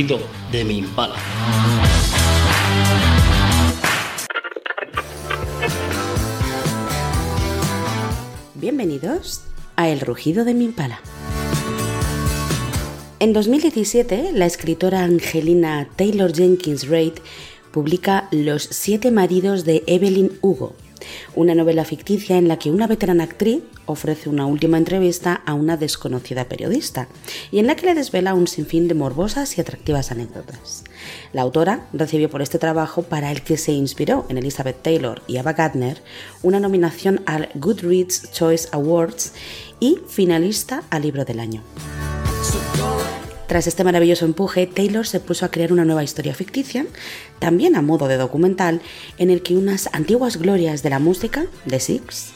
rugido de mi impala. Bienvenidos a El rugido de mi impala. En 2017, la escritora Angelina Taylor Jenkins Reid publica Los siete maridos de Evelyn Hugo, una novela ficticia en la que una veterana actriz ofrece una última entrevista a una desconocida periodista y en la que le desvela un sinfín de morbosas y atractivas anécdotas. La autora recibió por este trabajo, para el que se inspiró en Elizabeth Taylor y Ava Gardner, una nominación al Goodreads Choice Awards y finalista al libro del año. Tras este maravilloso empuje, Taylor se puso a crear una nueva historia ficticia, también a modo de documental, en el que unas antiguas glorias de la música, The Six,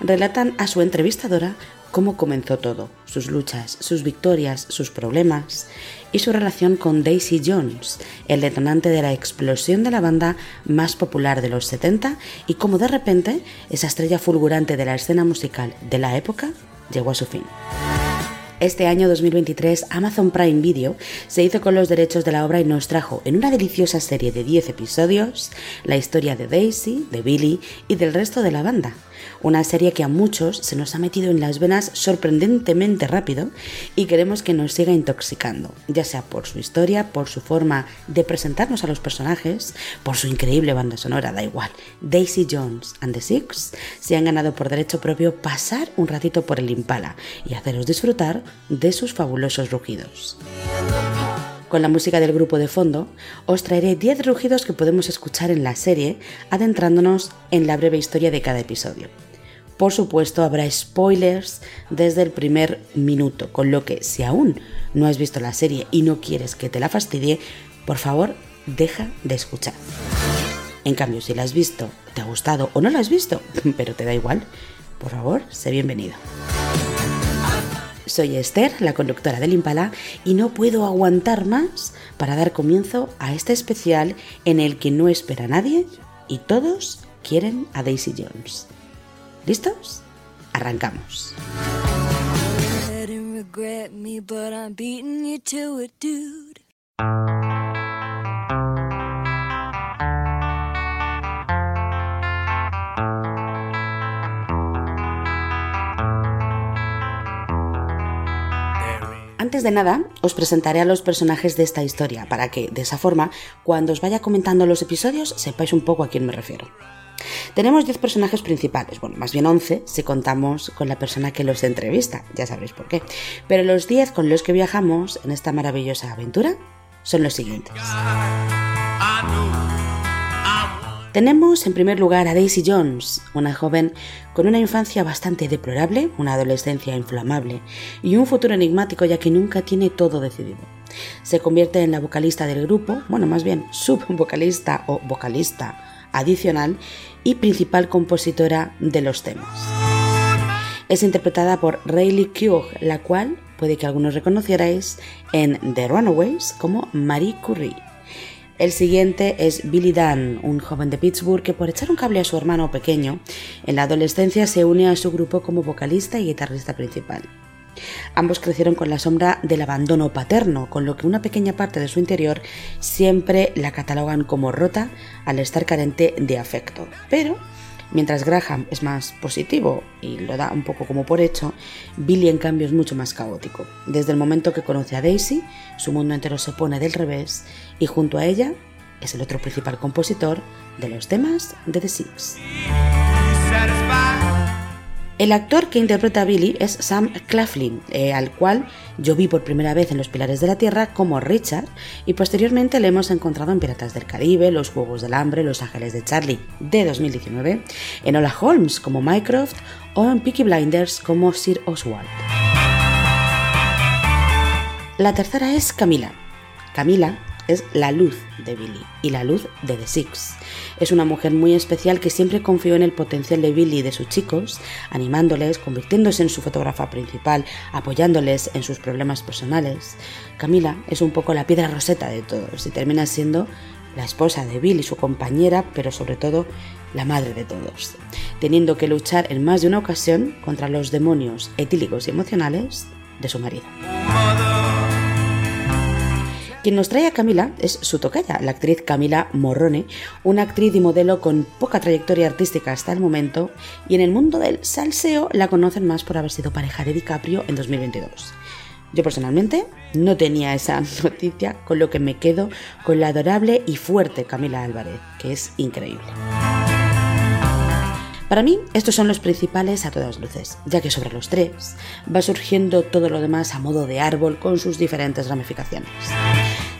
relatan a su entrevistadora cómo comenzó todo, sus luchas, sus victorias, sus problemas y su relación con Daisy Jones, el detonante de la explosión de la banda más popular de los 70 y cómo de repente esa estrella fulgurante de la escena musical de la época llegó a su fin. Este año 2023 Amazon Prime Video se hizo con los derechos de la obra y nos trajo en una deliciosa serie de 10 episodios la historia de Daisy, de Billy y del resto de la banda, una serie que a muchos se nos ha metido en las venas sorprendentemente rápido y queremos que nos siga intoxicando, ya sea por su historia, por su forma de presentarnos a los personajes, por su increíble banda sonora, da igual. Daisy Jones and the Six se han ganado por derecho propio pasar un ratito por el Impala y haceros disfrutar de sus fabulosos rugidos. Con la música del grupo de fondo, os traeré 10 rugidos que podemos escuchar en la serie, adentrándonos en la breve historia de cada episodio. Por supuesto, habrá spoilers desde el primer minuto, con lo que si aún no has visto la serie y no quieres que te la fastidie, por favor, deja de escuchar. En cambio, si la has visto, te ha gustado o no la has visto, pero te da igual, por favor, sé bienvenido. Soy Esther, la conductora del Impala, y no puedo aguantar más para dar comienzo a este especial en el que no espera nadie y todos quieren a Daisy Jones. ¿Listos? Arrancamos. Antes de nada, os presentaré a los personajes de esta historia, para que, de esa forma, cuando os vaya comentando los episodios, sepáis un poco a quién me refiero. Tenemos 10 personajes principales, bueno, más bien 11 si contamos con la persona que los entrevista, ya sabréis por qué. Pero los 10 con los que viajamos en esta maravillosa aventura son los siguientes. Tenemos en primer lugar a Daisy Jones, una joven con una infancia bastante deplorable, una adolescencia inflamable y un futuro enigmático ya que nunca tiene todo decidido. Se convierte en la vocalista del grupo, bueno, más bien subvocalista o vocalista adicional y principal compositora de los temas. Es interpretada por Rayleigh Keough, la cual puede que algunos reconocierais en The Runaways como Marie Curie. El siguiente es Billy Dunn, un joven de Pittsburgh que por echar un cable a su hermano pequeño, en la adolescencia se une a su grupo como vocalista y guitarrista principal. Ambos crecieron con la sombra del abandono paterno, con lo que una pequeña parte de su interior siempre la catalogan como rota al estar carente de afecto. Pero Mientras Graham es más positivo y lo da un poco como por hecho, Billy en cambio es mucho más caótico. Desde el momento que conoce a Daisy, su mundo entero se pone del revés y junto a ella es el otro principal compositor de los temas de The Six. El actor que interpreta a Billy es Sam Claflin, eh, al cual yo vi por primera vez en Los Pilares de la Tierra como Richard y posteriormente le hemos encontrado en Piratas del Caribe, Los Juegos del Hambre, Los Ángeles de Charlie de 2019, en Hola Holmes como Mycroft o en Peaky Blinders como Sir Oswald. La tercera es Camila. Camila es la luz de Billy y la luz de The Six. Es una mujer muy especial que siempre confió en el potencial de Billy y de sus chicos, animándoles, convirtiéndose en su fotógrafa principal, apoyándoles en sus problemas personales. Camila es un poco la piedra roseta de todos y termina siendo la esposa de Billy, su compañera, pero sobre todo la madre de todos, teniendo que luchar en más de una ocasión contra los demonios etílicos y emocionales de su marido. Quien nos trae a Camila es su tocaya, la actriz Camila Morrone, una actriz y modelo con poca trayectoria artística hasta el momento, y en el mundo del salseo la conocen más por haber sido pareja de DiCaprio en 2022. Yo personalmente no tenía esa noticia, con lo que me quedo con la adorable y fuerte Camila Álvarez, que es increíble. Para mí, estos son los principales a todas luces, ya que sobre los tres va surgiendo todo lo demás a modo de árbol con sus diferentes ramificaciones.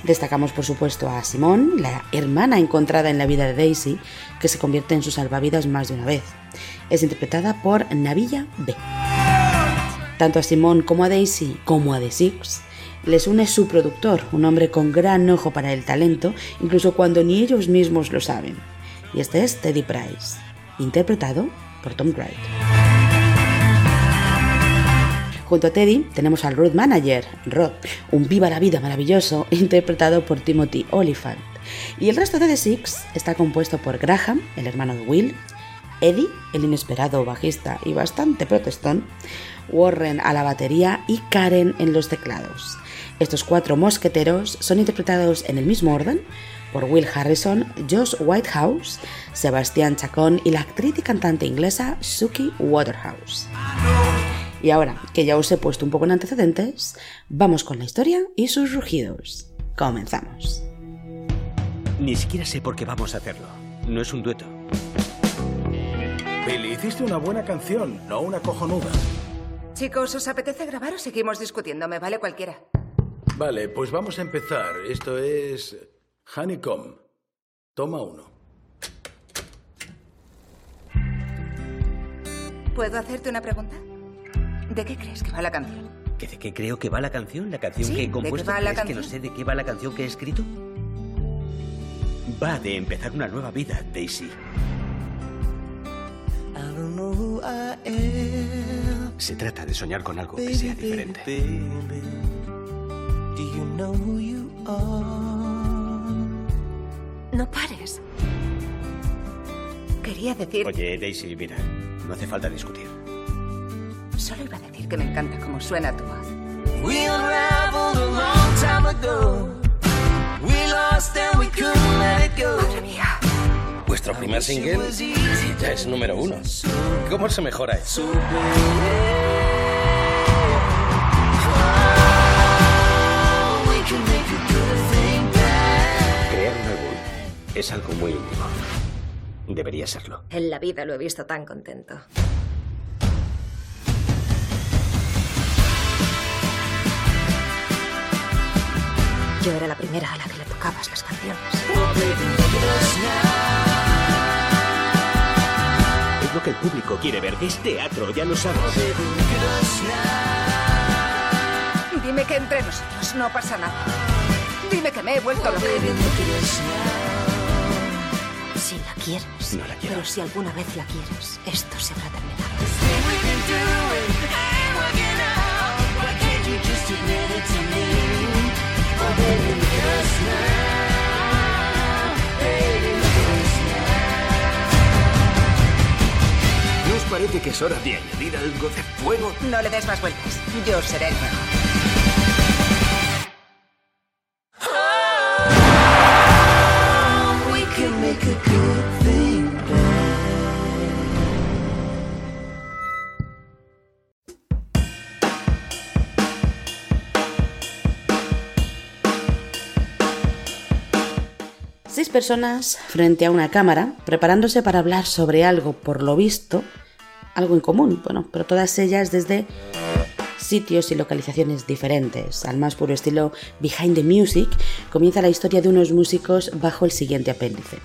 Destacamos, por supuesto, a Simone, la hermana encontrada en la vida de Daisy, que se convierte en su salvavidas más de una vez. Es interpretada por Navilla B. Tanto a Simone como a Daisy, como a The Six, les une su productor, un hombre con gran ojo para el talento, incluso cuando ni ellos mismos lo saben. Y este es Teddy Price interpretado por Tom Wright. Junto a Teddy tenemos al road manager, Rod, un viva la vida maravilloso, interpretado por Timothy Oliphant. Y el resto de The Six está compuesto por Graham, el hermano de Will, Eddie, el inesperado bajista y bastante protestón, Warren a la batería y Karen en los teclados. Estos cuatro mosqueteros son interpretados en el mismo orden por Will Harrison, Josh Whitehouse, Sebastián Chacón y la actriz y cantante inglesa Suki Waterhouse. Y ahora que ya os he puesto un poco en antecedentes, vamos con la historia y sus rugidos. Comenzamos. Ni siquiera sé por qué vamos a hacerlo. No es un dueto. Billy, hiciste una buena canción, no una cojonuda. Chicos, ¿os apetece grabar o seguimos discutiendo? Me vale cualquiera. Vale, pues vamos a empezar. Esto es Honeycomb. Toma uno. ¿Puedo hacerte una pregunta? ¿De qué crees que va la canción? ¿Que ¿De qué creo que va la canción? ¿La canción Sí, que he ¿de qué compuesto? va la ¿Crees que no sé de qué va la canción que he escrito? Va de empezar una nueva vida, Daisy. Se trata de soñar con algo que sea diferente. No pares. Quería decir... Oye, Daisy, mira, no hace falta discutir. Solo iba a decir que me encanta cómo suena tu voz. We unraveled a long time ago. We lost and we couldn't let it go. Madre mía. Vuestro primer single ya es número uno. ¿Cómo se mejora eso? Es algo muy íntimo. Debería serlo. En la vida lo he visto tan contento. Yo era la primera a la que le tocabas las canciones. Es lo que el público quiere ver. Es teatro, ya lo sabes. Dime que entre nosotros no pasa nada. Dime que me he vuelto loca. Quieres. No la quiero. Pero si alguna vez la quieres, esto se habrá terminado. ¿No os parece que es hora de añadir algo de fuego? No le des más vueltas. Yo seré el mejor. Personas frente a una cámara, preparándose para hablar sobre algo, por lo visto, algo en común, bueno, pero todas ellas desde sitios y localizaciones diferentes. Al más puro estilo Behind the Music, comienza la historia de unos músicos bajo el siguiente apéndice.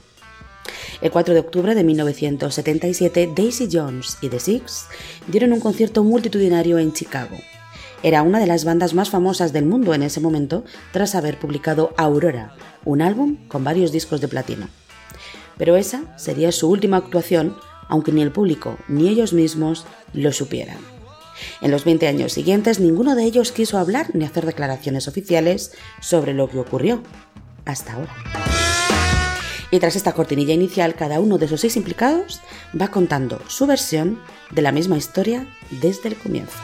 El 4 de octubre de 1977, Daisy Jones y The Six dieron un concierto multitudinario en Chicago. Era una de las bandas más famosas del mundo en ese momento tras haber publicado Aurora, un álbum con varios discos de platino. Pero esa sería su última actuación, aunque ni el público ni ellos mismos lo supieran. En los 20 años siguientes ninguno de ellos quiso hablar ni hacer declaraciones oficiales sobre lo que ocurrió. Hasta ahora. Y tras esta cortinilla inicial, cada uno de esos seis implicados va contando su versión de la misma historia desde el comienzo.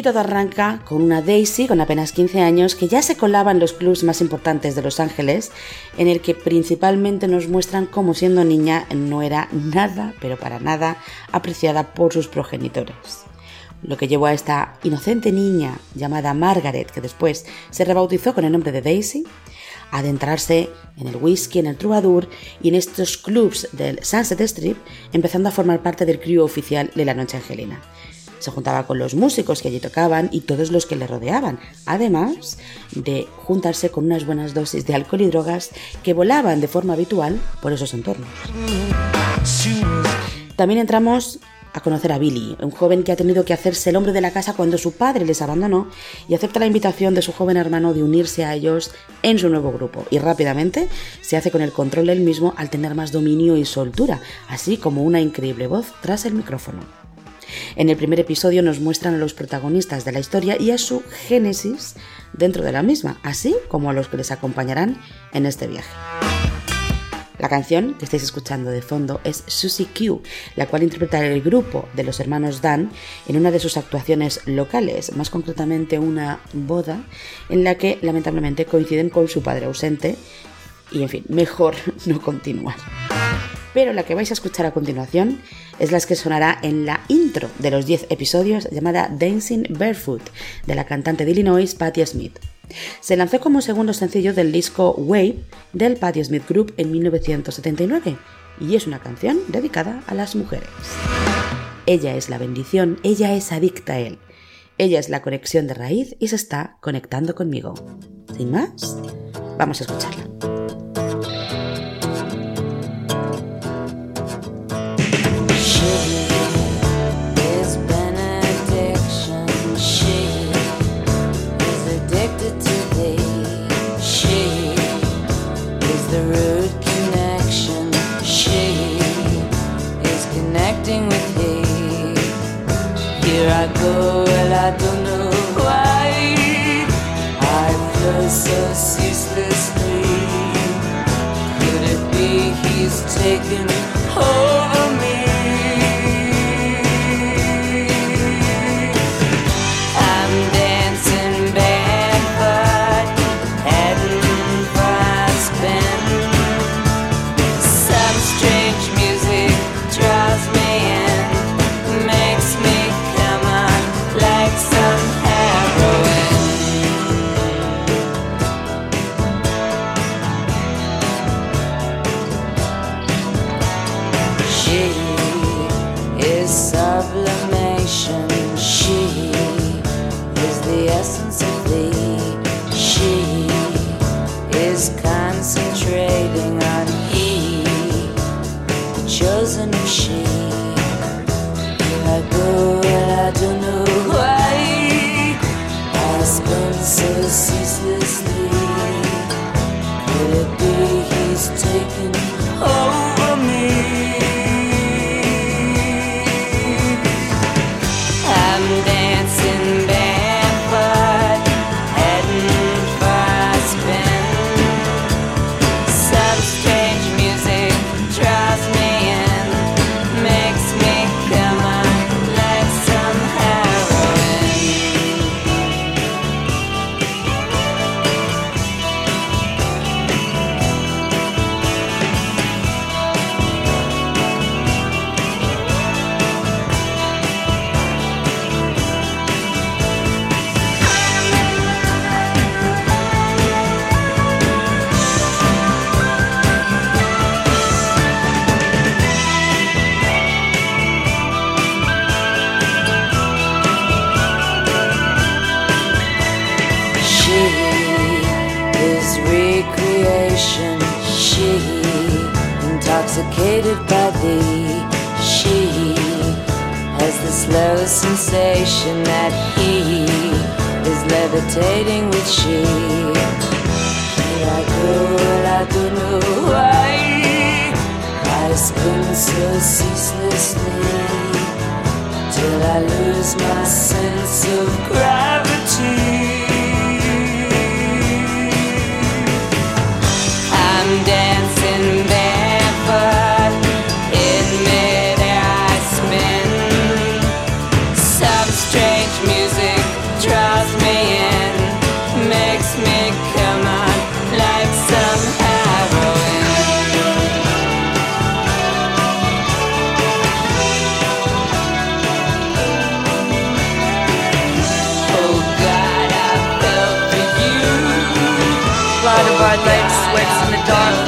Y todo arranca con una Daisy con apenas 15 años que ya se colaba en los clubs más importantes de Los Ángeles, en el que principalmente nos muestran cómo siendo niña no era nada, pero para nada, apreciada por sus progenitores. Lo que llevó a esta inocente niña llamada Margaret, que después se rebautizó con el nombre de Daisy, a adentrarse en el whisky, en el troubadour y en estos clubs del Sunset Strip, empezando a formar parte del crew oficial de la Noche Angelina. Se juntaba con los músicos que allí tocaban y todos los que le rodeaban, además de juntarse con unas buenas dosis de alcohol y drogas que volaban de forma habitual por esos entornos. También entramos a conocer a Billy, un joven que ha tenido que hacerse el hombre de la casa cuando su padre les abandonó y acepta la invitación de su joven hermano de unirse a ellos en su nuevo grupo y rápidamente se hace con el control del mismo al tener más dominio y soltura, así como una increíble voz tras el micrófono. En el primer episodio nos muestran a los protagonistas de la historia y a su génesis dentro de la misma, así como a los que les acompañarán en este viaje. La canción que estáis escuchando de fondo es Susie Q, la cual interpreta el grupo de los hermanos Dan en una de sus actuaciones locales, más concretamente una boda en la que lamentablemente coinciden con su padre ausente y en fin, mejor no continuar. Pero la que vais a escuchar a continuación es la que sonará en la intro de los 10 episodios llamada Dancing Barefoot de la cantante de Illinois Patti Smith. Se lanzó como segundo sencillo del disco Wave del Patti Smith Group en 1979 y es una canción dedicada a las mujeres. Ella es la bendición, ella es adicta a él. Ella es la conexión de raíz y se está conectando conmigo. Sin más, vamos a escucharla. Go, and I don't know why. I flow so ceaselessly. Could it be he's taken over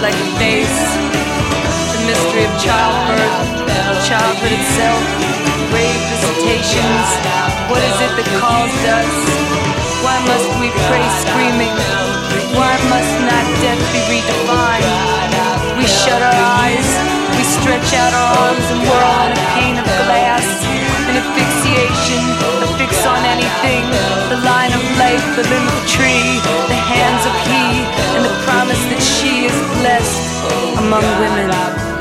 like a face. The mystery of childbirth, childhood itself, grave visitations. What is it that calls us? Why must we pray screaming? Why must not death be redefined? We shut our eyes, we stretch out our arms and whirl in a pane of glass. An asphyxiation, on anything. The line of life, the limb of tree, the hands of he, and the promise that she is blessed among women.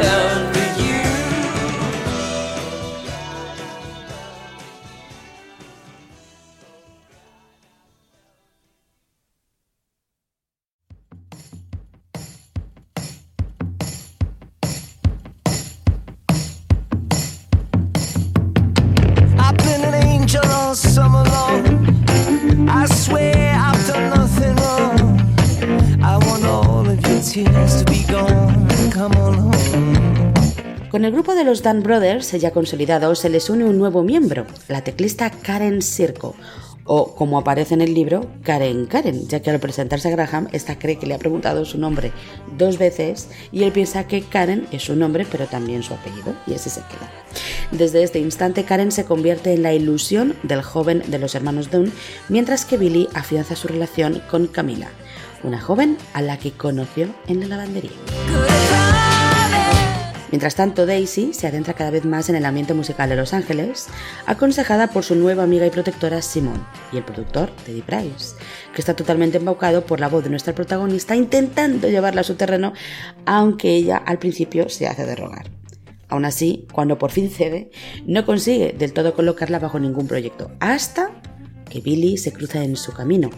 Con el grupo de los Dan Brothers, ya consolidado, se les une un nuevo miembro, la teclista Karen Sirko, o como aparece en el libro, Karen Karen, ya que al presentarse a Graham, esta cree que le ha preguntado su nombre dos veces y él piensa que Karen es su nombre, pero también su apellido, y así se queda. Desde este instante, Karen se convierte en la ilusión del joven de los hermanos Dunn, mientras que Billy afianza su relación con Camila, una joven a la que conoció en la lavandería. Mientras tanto, Daisy se adentra cada vez más en el ambiente musical de Los Ángeles, aconsejada por su nueva amiga y protectora Simone y el productor Teddy Price, que está totalmente embaucado por la voz de nuestra protagonista intentando llevarla a su terreno, aunque ella al principio se hace de rogar. Aún así, cuando por fin cede, no consigue del todo colocarla bajo ningún proyecto, hasta que Billy se cruza en su camino.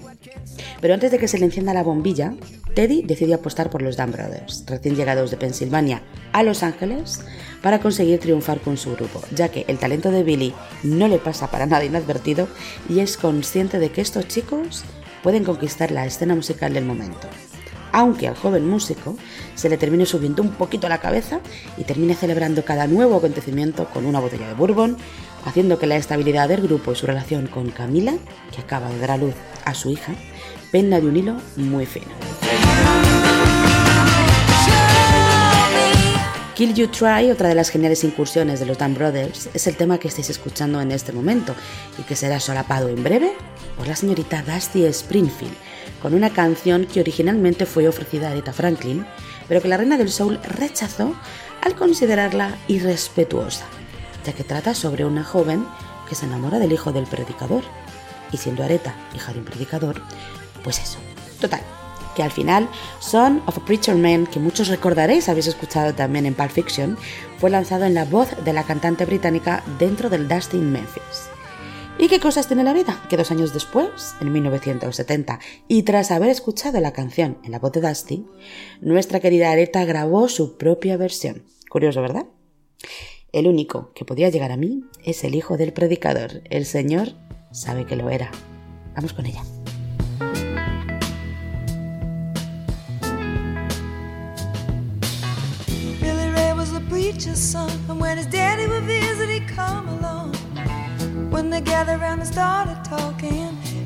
Pero antes de que se le encienda la bombilla, Teddy decide apostar por los Dan Brothers, recién llegados de Pensilvania a Los Ángeles, para conseguir triunfar con su grupo, ya que el talento de Billy no le pasa para nada inadvertido y es consciente de que estos chicos pueden conquistar la escena musical del momento. Aunque al joven músico se le termine subiendo un poquito la cabeza y termine celebrando cada nuevo acontecimiento con una botella de bourbon, haciendo que la estabilidad del grupo y su relación con Camila, que acaba de dar a luz a su hija, penda de un hilo muy fino. Kill You Try, otra de las geniales incursiones de los Dan Brothers, es el tema que estáis escuchando en este momento y que será solapado en breve por la señorita Dusty Springfield, con una canción que originalmente fue ofrecida a Aretha Franklin, pero que la reina del soul rechazó al considerarla irrespetuosa, ya que trata sobre una joven que se enamora del hijo del predicador. Y siendo Aretha hija de un predicador, pues eso. Total, que al final Son of a Preacher Man, que muchos recordaréis, habéis escuchado también en Pulp Fiction, fue lanzado en la voz de la cantante británica dentro del Dusty in Memphis. ¿Y qué cosas tiene la vida? Que dos años después, en 1970, y tras haber escuchado la canción en la voz de Dusty, nuestra querida Aretha grabó su propia versión. Curioso, ¿verdad? El único que podía llegar a mí es el hijo del predicador. El Señor sabe que lo era. Vamos con ella. Billy Ray was a preacher's son, and when his daddy would visit, he'd come along. When they gathered around and started talking,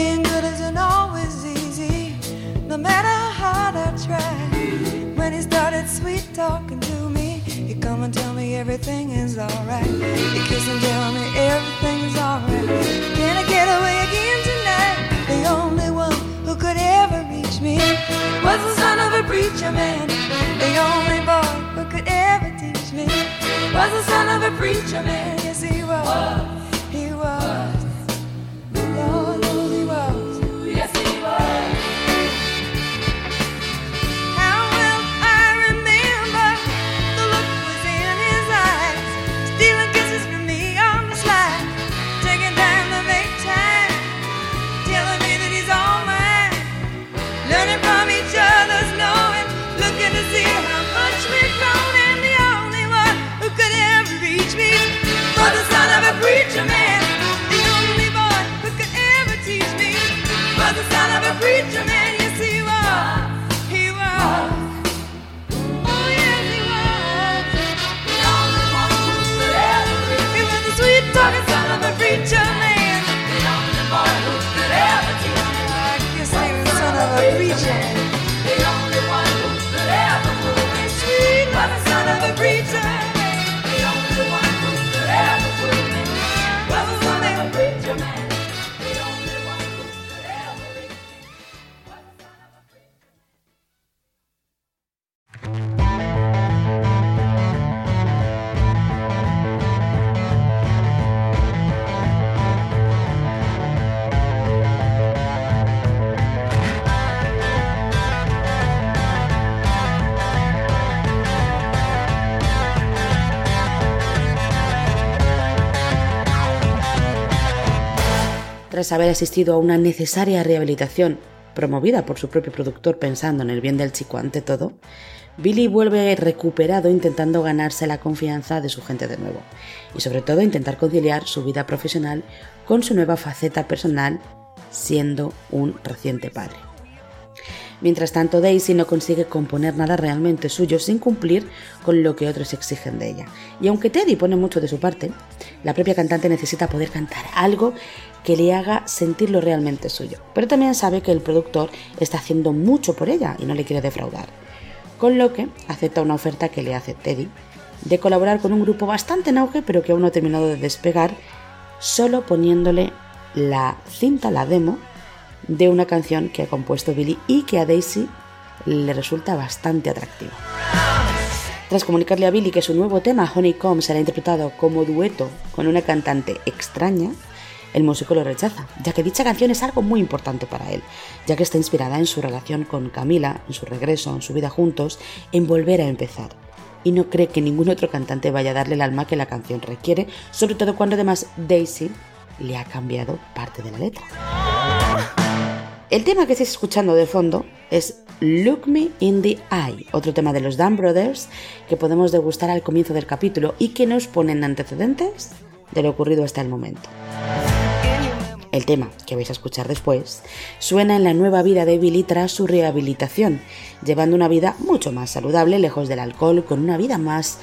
Being good isn't always easy, no matter how hard I try. When he started sweet talking to me, he come and tell me everything is alright. He kiss and tell me everything's alright. Can I get away again tonight? The only one who could ever reach me was the son of a preacher man. The only boy who could ever teach me was the son of a preacher man. Yes, he was. He Tras haber asistido a una necesaria rehabilitación promovida por su propio productor pensando en el bien del chico ante todo, Billy vuelve recuperado intentando ganarse la confianza de su gente de nuevo y sobre todo intentar conciliar su vida profesional con su nueva faceta personal siendo un reciente padre. Mientras tanto, Daisy no consigue componer nada realmente suyo sin cumplir con lo que otros exigen de ella. Y aunque Teddy pone mucho de su parte, la propia cantante necesita poder cantar algo que le haga sentirlo realmente suyo. Pero también sabe que el productor está haciendo mucho por ella y no le quiere defraudar. Con lo que acepta una oferta que le hace Teddy de colaborar con un grupo bastante en auge pero que aún no ha terminado de despegar, solo poniéndole la cinta, la demo, de una canción que ha compuesto Billy y que a Daisy le resulta bastante atractiva. Tras comunicarle a Billy que su nuevo tema, Honeycomb, será interpretado como dueto con una cantante extraña, el músico lo rechaza, ya que dicha canción es algo muy importante para él, ya que está inspirada en su relación con Camila, en su regreso, en su vida juntos, en volver a empezar. Y no cree que ningún otro cantante vaya a darle el alma que la canción requiere, sobre todo cuando además Daisy le ha cambiado parte de la letra. El tema que estáis escuchando de fondo es Look Me in the Eye, otro tema de los Dan Brothers que podemos degustar al comienzo del capítulo y que nos ponen antecedentes de lo ocurrido hasta el momento. El tema que vais a escuchar después suena en la nueva vida de Billy tras su rehabilitación, llevando una vida mucho más saludable, lejos del alcohol, con una vida más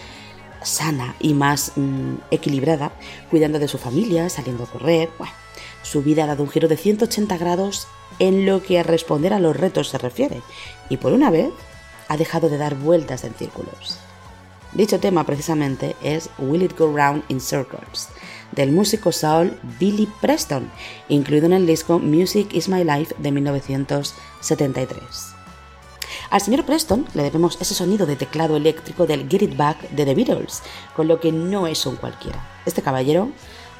sana y más mm, equilibrada, cuidando de su familia, saliendo a correr. Su vida ha dado un giro de 180 grados en lo que a responder a los retos se refiere, y por una vez ha dejado de dar vueltas en círculos. Dicho tema precisamente es Will It Go Round in Circles, del músico soul Billy Preston, incluido en el disco Music Is My Life de 1973. Al señor Preston le debemos ese sonido de teclado eléctrico del Get It Back de The Beatles, con lo que no es un cualquiera. Este caballero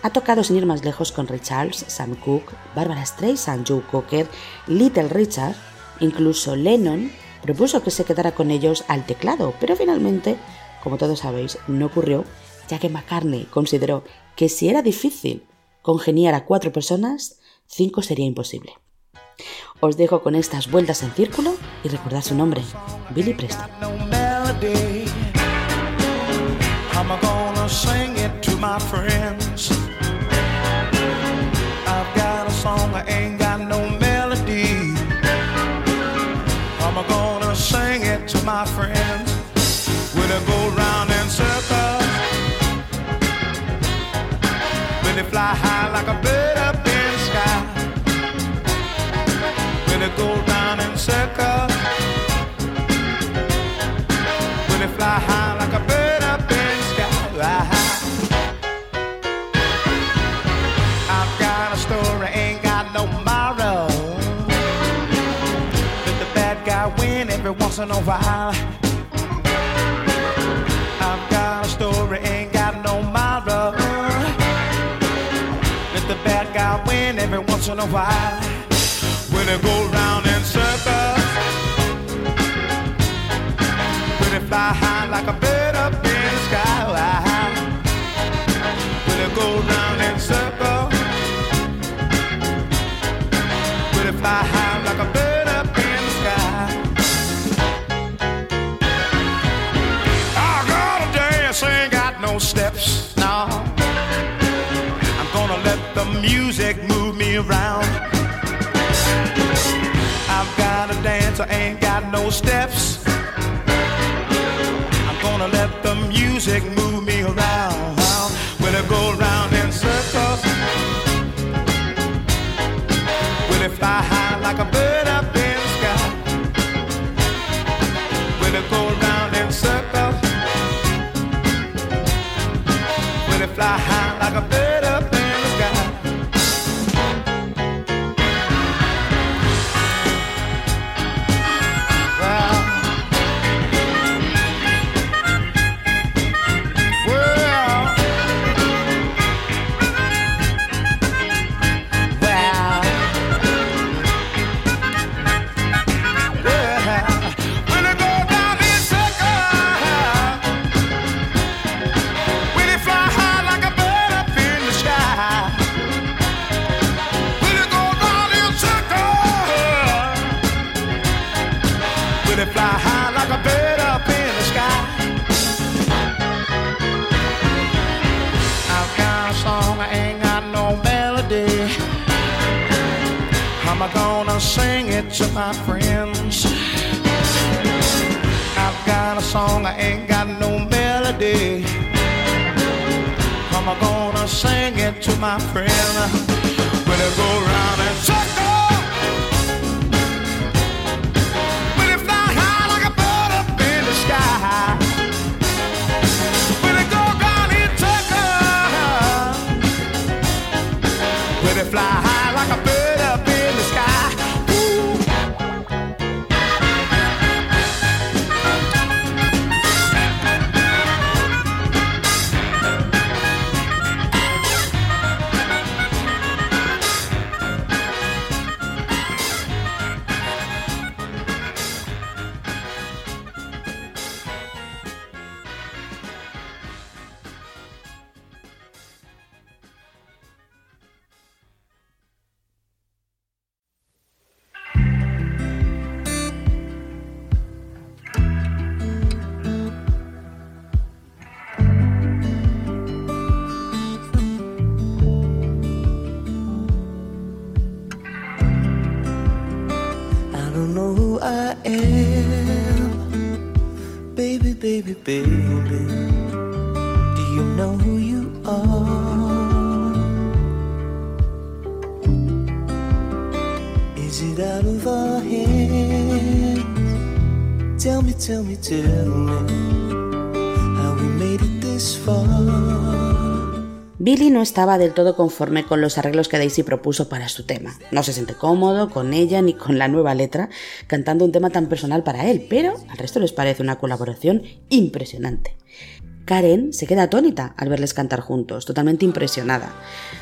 ha tocado sin ir más lejos con Ray Charles, Sam Cooke, Barbara Streisand, Joe Cocker, Little Richard, incluso Lennon propuso que se quedara con ellos al teclado, pero finalmente, como todos sabéis, no ocurrió, ya que McCartney consideró que si era difícil congeniar a cuatro personas, cinco sería imposible. Os dejo con estas vueltas en círculo y recordad su nombre, Billy Preston. Once in a while. I've got a story, ain't got no morrow. Let the bad guy win every once in a while. When it go dance, I ain't got no steps. I'm gonna let the music move Do you know who you are? Is it out of our hands? Tell me, tell me, tell me how we made it this far. Billy no estaba del todo conforme con los arreglos que Daisy propuso para su tema. No se siente cómodo con ella ni con la nueva letra, cantando un tema tan personal para él, pero al resto les parece una colaboración impresionante. Karen se queda atónita al verles cantar juntos, totalmente impresionada.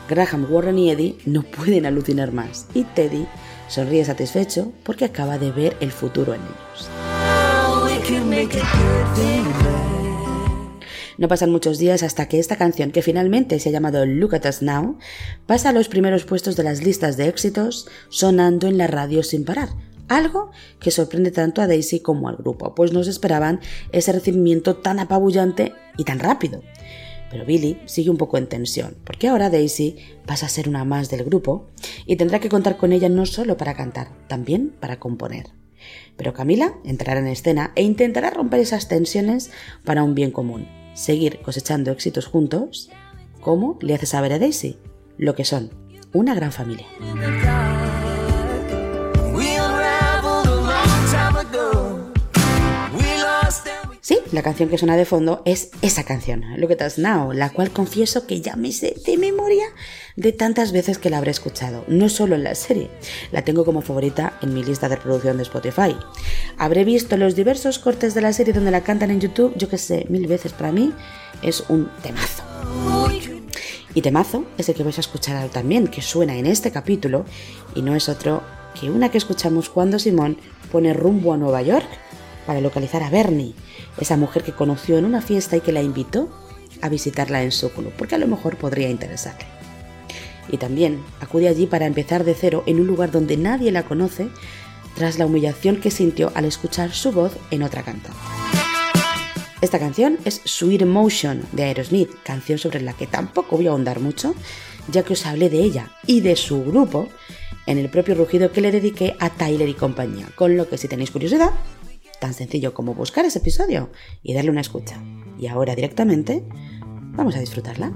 Graham, Warren y Eddie no pueden alucinar más, y Teddy sonríe satisfecho porque acaba de ver el futuro en ellos. No pasan muchos días hasta que esta canción, que finalmente se ha llamado Look at Us Now, pasa a los primeros puestos de las listas de éxitos, sonando en la radio sin parar. Algo que sorprende tanto a Daisy como al grupo, pues no se esperaban ese recibimiento tan apabullante y tan rápido. Pero Billy sigue un poco en tensión, porque ahora Daisy pasa a ser una más del grupo y tendrá que contar con ella no solo para cantar, también para componer. Pero Camila entrará en escena e intentará romper esas tensiones para un bien común, seguir cosechando éxitos juntos, como le hace saber a Daisy lo que son una gran familia. Sí, la canción que suena de fondo es esa canción, Look at Us Now, la cual confieso que ya me sé de memoria de tantas veces que la habré escuchado, no solo en la serie, la tengo como favorita en mi lista de reproducción de Spotify. Habré visto los diversos cortes de la serie donde la cantan en YouTube, yo que sé, mil veces para mí, es un temazo. Y temazo es el que vais a escuchar también, que suena en este capítulo, y no es otro que una que escuchamos cuando Simón pone rumbo a Nueva York para localizar a Bernie, esa mujer que conoció en una fiesta y que la invitó a visitarla en su club, porque a lo mejor podría interesarle. Y también acude allí para empezar de cero en un lugar donde nadie la conoce, tras la humillación que sintió al escuchar su voz en otra cantada. Esta canción es Sweet Emotion de Aerosmith, canción sobre la que tampoco voy a ahondar mucho, ya que os hablé de ella y de su grupo en el propio rugido que le dediqué a Tyler y compañía, con lo que si tenéis curiosidad, tan sencillo como buscar ese episodio y darle una escucha. Y ahora directamente vamos a disfrutarla.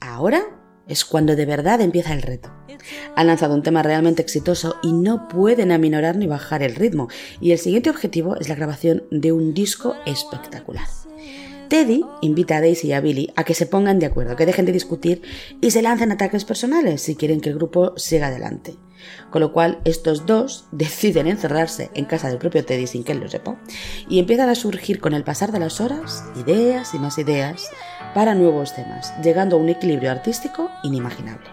Ahora es cuando de verdad empieza el reto. Han lanzado un tema realmente exitoso y no pueden aminorar ni bajar el ritmo, y el siguiente objetivo es la grabación de un disco espectacular. Teddy invita a Daisy y a Billy a que se pongan de acuerdo, que dejen de discutir y se lancen ataques personales si quieren que el grupo siga adelante. Con lo cual, estos dos deciden encerrarse en casa del propio Teddy sin que él lo sepa y empiezan a surgir con el pasar de las horas ideas y más ideas para nuevos temas, llegando a un equilibrio artístico inimaginable.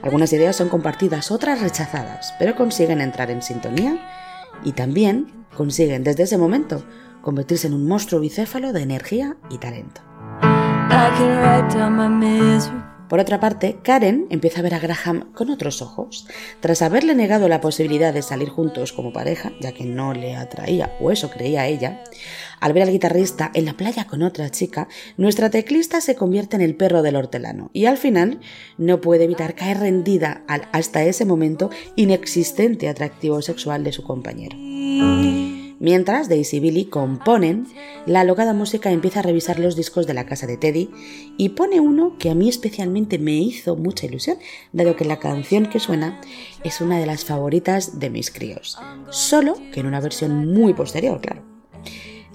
Algunas ideas son compartidas, otras rechazadas, pero consiguen entrar en sintonía y también consiguen desde ese momento convertirse en un monstruo bicéfalo de energía y talento. Por otra parte, Karen empieza a ver a Graham con otros ojos. Tras haberle negado la posibilidad de salir juntos como pareja, ya que no le atraía, o eso creía ella, al ver al guitarrista en la playa con otra chica, nuestra teclista se convierte en el perro del hortelano y al final no puede evitar caer rendida al hasta ese momento inexistente atractivo sexual de su compañero. Mientras Daisy y Billy componen, la alocada música empieza a revisar los discos de la casa de Teddy y pone uno que a mí especialmente me hizo mucha ilusión, dado que la canción que suena es una de las favoritas de mis críos, solo que en una versión muy posterior, claro.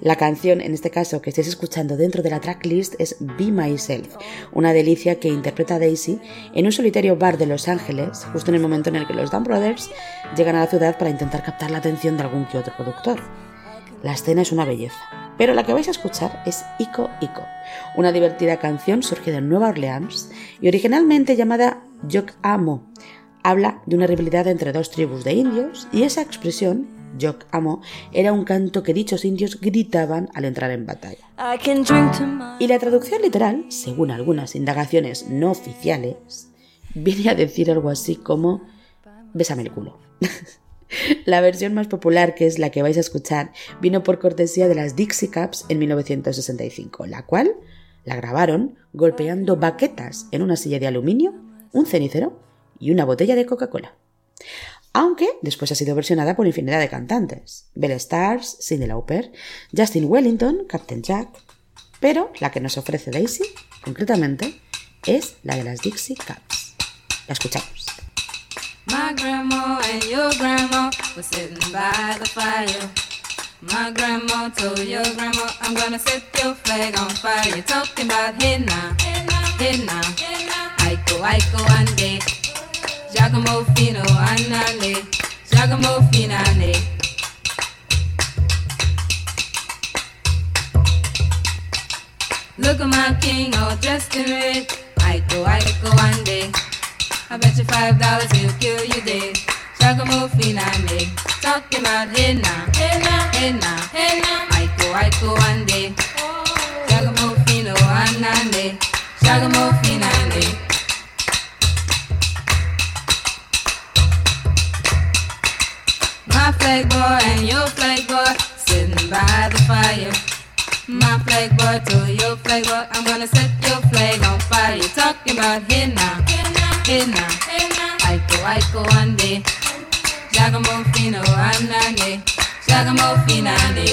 La canción, en este caso, que estáis escuchando dentro de la tracklist es Be Myself, una delicia que interpreta Daisy en un solitario bar de Los Ángeles, justo en el momento en el que los Dan Brothers llegan a la ciudad para intentar captar la atención de algún que otro productor. La escena es una belleza, pero la que vais a escuchar es Ico Ico, una divertida canción surgida en Nueva Orleans y originalmente llamada Yok Amo. Habla de una rivalidad entre dos tribus de indios y esa expresión Yok Amo era un canto que dichos indios gritaban al entrar en batalla. Y la traducción literal, según algunas indagaciones no oficiales, viene a decir algo así como bésame el culo. la versión más popular, que es la que vais a escuchar, vino por cortesía de las Dixie Caps en 1965, la cual la grabaron golpeando baquetas en una silla de aluminio, un cenicero y una botella de Coca-Cola aunque después ha sido versionada por infinidad de cantantes. Belle Stars, Cyndi Lauper, Justin Wellington, Captain Jack. Pero la que nos ofrece Daisy, concretamente, es la de las Dixie Caps. La escuchamos. My grandma and your grandma were sitting by the fire. My grandma told your grandma, I'm gonna set your flag on fire. You're talking about now, hey now, Aiko, Aiko, ande. Giacomo Fino, anane. Giacomo Finane. Look at my king all dressed in red. Aiko, one day. I bet you five dollars he'll kill you dead. Giacomo Finane. Talking about now, hey now, hey now, hey now. Aiko, Aiko, ande. Giacomo Fino, anane. Giacomo Finane. Flag boy and your flag boy sitting by the fire. My flag boy to your flag boy, I'm gonna set your flag on fire. You're talking about here now, here now, Aiko, Aiko, ande. Giacomo Fino, oh, anane. Giacomo Finane.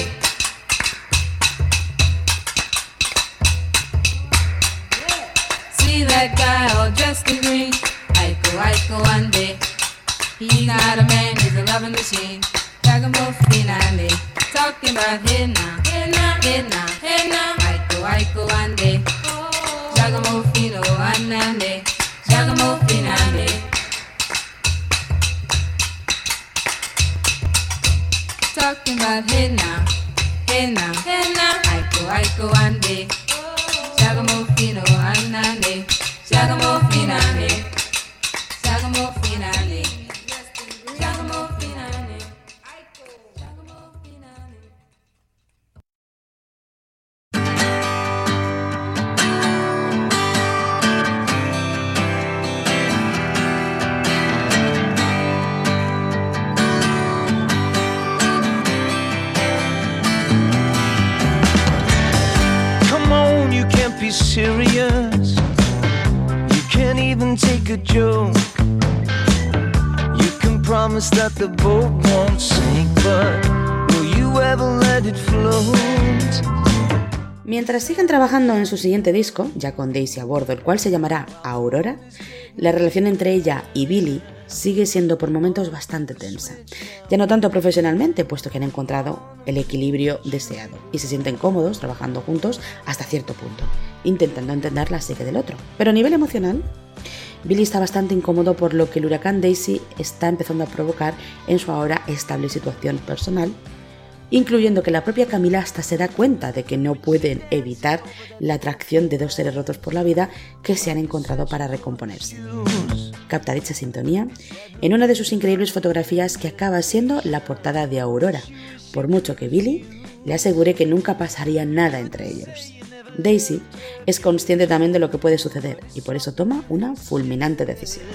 See that guy all dressed in green? Aiko, Aiko, ande. He's not a man, he's a loving machine. Giacomo Finale. Talking about hey now, hey now, hey now, hey now. Aiko, Aiko, ande. Giacomo Fino, anande. Giacomo Finale. Talking about hey now, hey now, hey now. Aiko, Aiko, ande. Giacomo Fino, anande. Giacomo Finale. Mientras siguen trabajando en su siguiente disco, ya con Daisy a bordo, el cual se llamará Aurora, la relación entre ella y Billy sigue siendo por momentos bastante tensa. Ya no tanto profesionalmente, puesto que han encontrado el equilibrio deseado y se sienten cómodos trabajando juntos hasta cierto punto, intentando entender la psique del otro. Pero a nivel emocional, Billy está bastante incómodo por lo que el huracán Daisy está empezando a provocar en su ahora estable situación personal, incluyendo que la propia Camila hasta se da cuenta de que no pueden evitar la atracción de dos seres rotos por la vida que se han encontrado para recomponerse. Capta dicha sintonía en una de sus increíbles fotografías que acaba siendo la portada de Aurora, por mucho que Billy le asegure que nunca pasaría nada entre ellos. Daisy es consciente también de lo que puede suceder y por eso toma una fulminante decisión.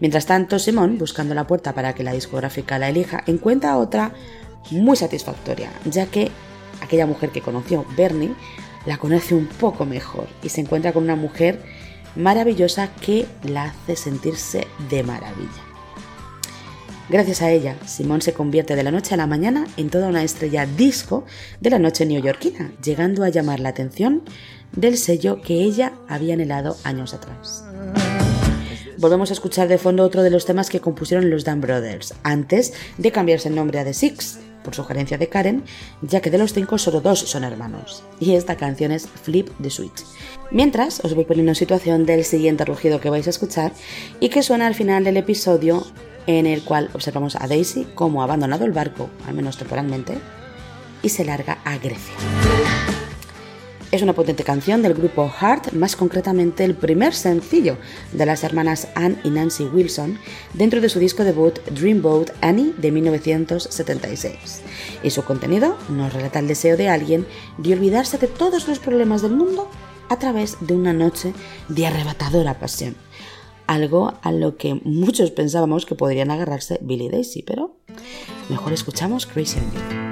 Mientras tanto, Simón, buscando la puerta para que la discográfica la elija, encuentra otra muy satisfactoria, ya que aquella mujer que conoció, Bernie, la conoce un poco mejor y se encuentra con una mujer maravillosa que la hace sentirse de maravilla. Gracias a ella, Simón se convierte de la noche a la mañana en toda una estrella disco de la noche neoyorquina, llegando a llamar la atención del sello que ella había anhelado años atrás. Volvemos a escuchar de fondo otro de los temas que compusieron los Dan Brothers, antes de cambiarse el nombre a The Six, por sugerencia de Karen, ya que de los cinco solo dos son hermanos. Y esta canción es Flip the Switch. Mientras, os voy poniendo en situación del siguiente rugido que vais a escuchar y que suena al final del episodio en el cual observamos a Daisy como ha abandonado el barco, al menos temporalmente, y se larga a Grecia. Es una potente canción del grupo Heart, más concretamente el primer sencillo de las hermanas Anne y Nancy Wilson dentro de su disco debut Dreamboat Annie de 1976. Y su contenido nos relata el deseo de alguien de olvidarse de todos los problemas del mundo a través de una noche de arrebatadora pasión. Algo a lo que muchos pensábamos que podrían agarrarse Billy Daisy, pero mejor escuchamos Crazy on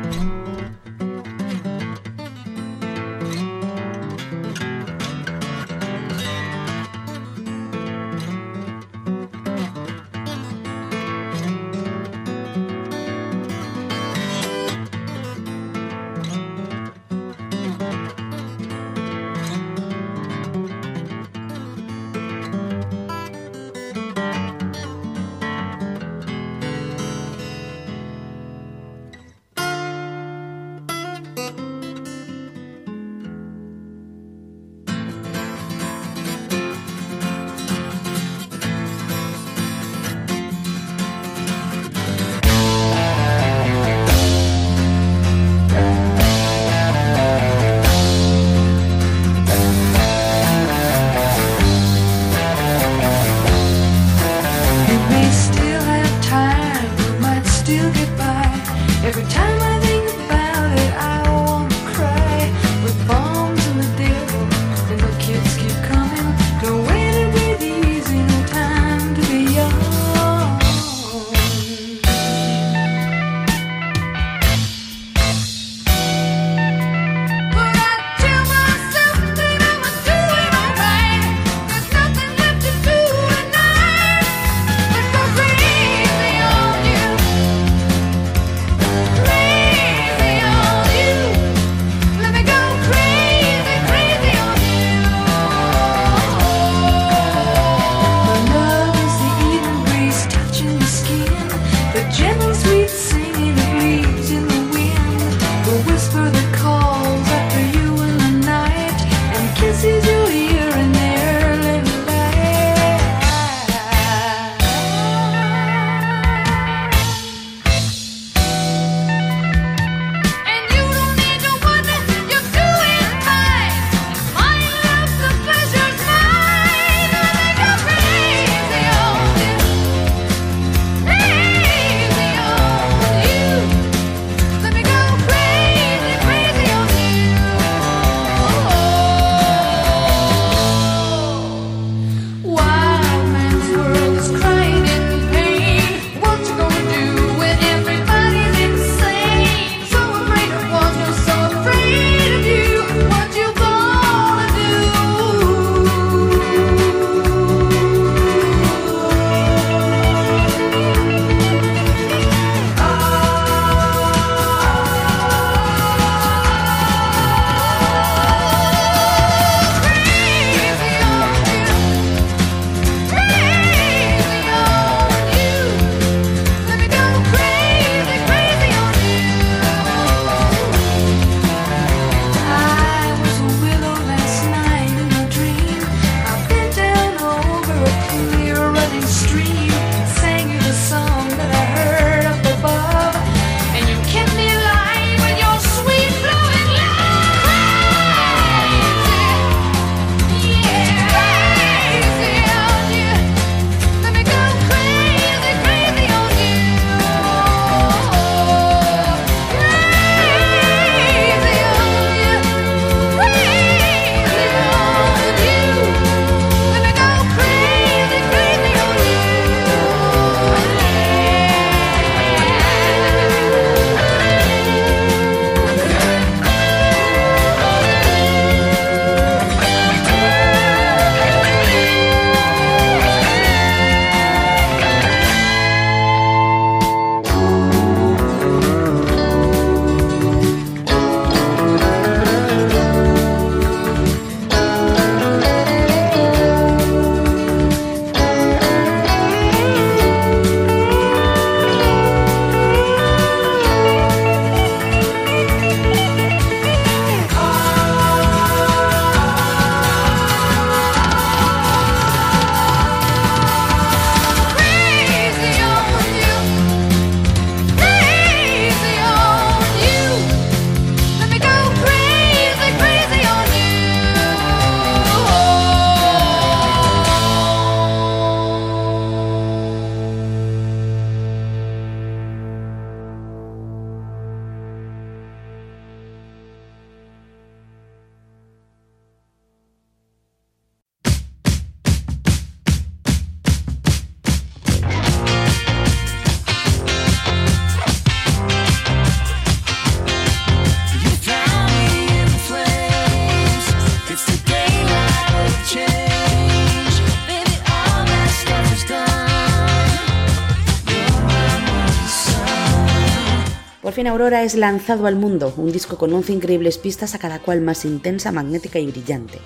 Aurora es lanzado al mundo, un disco con 11 increíbles pistas a cada cual más intensa, magnética y brillante.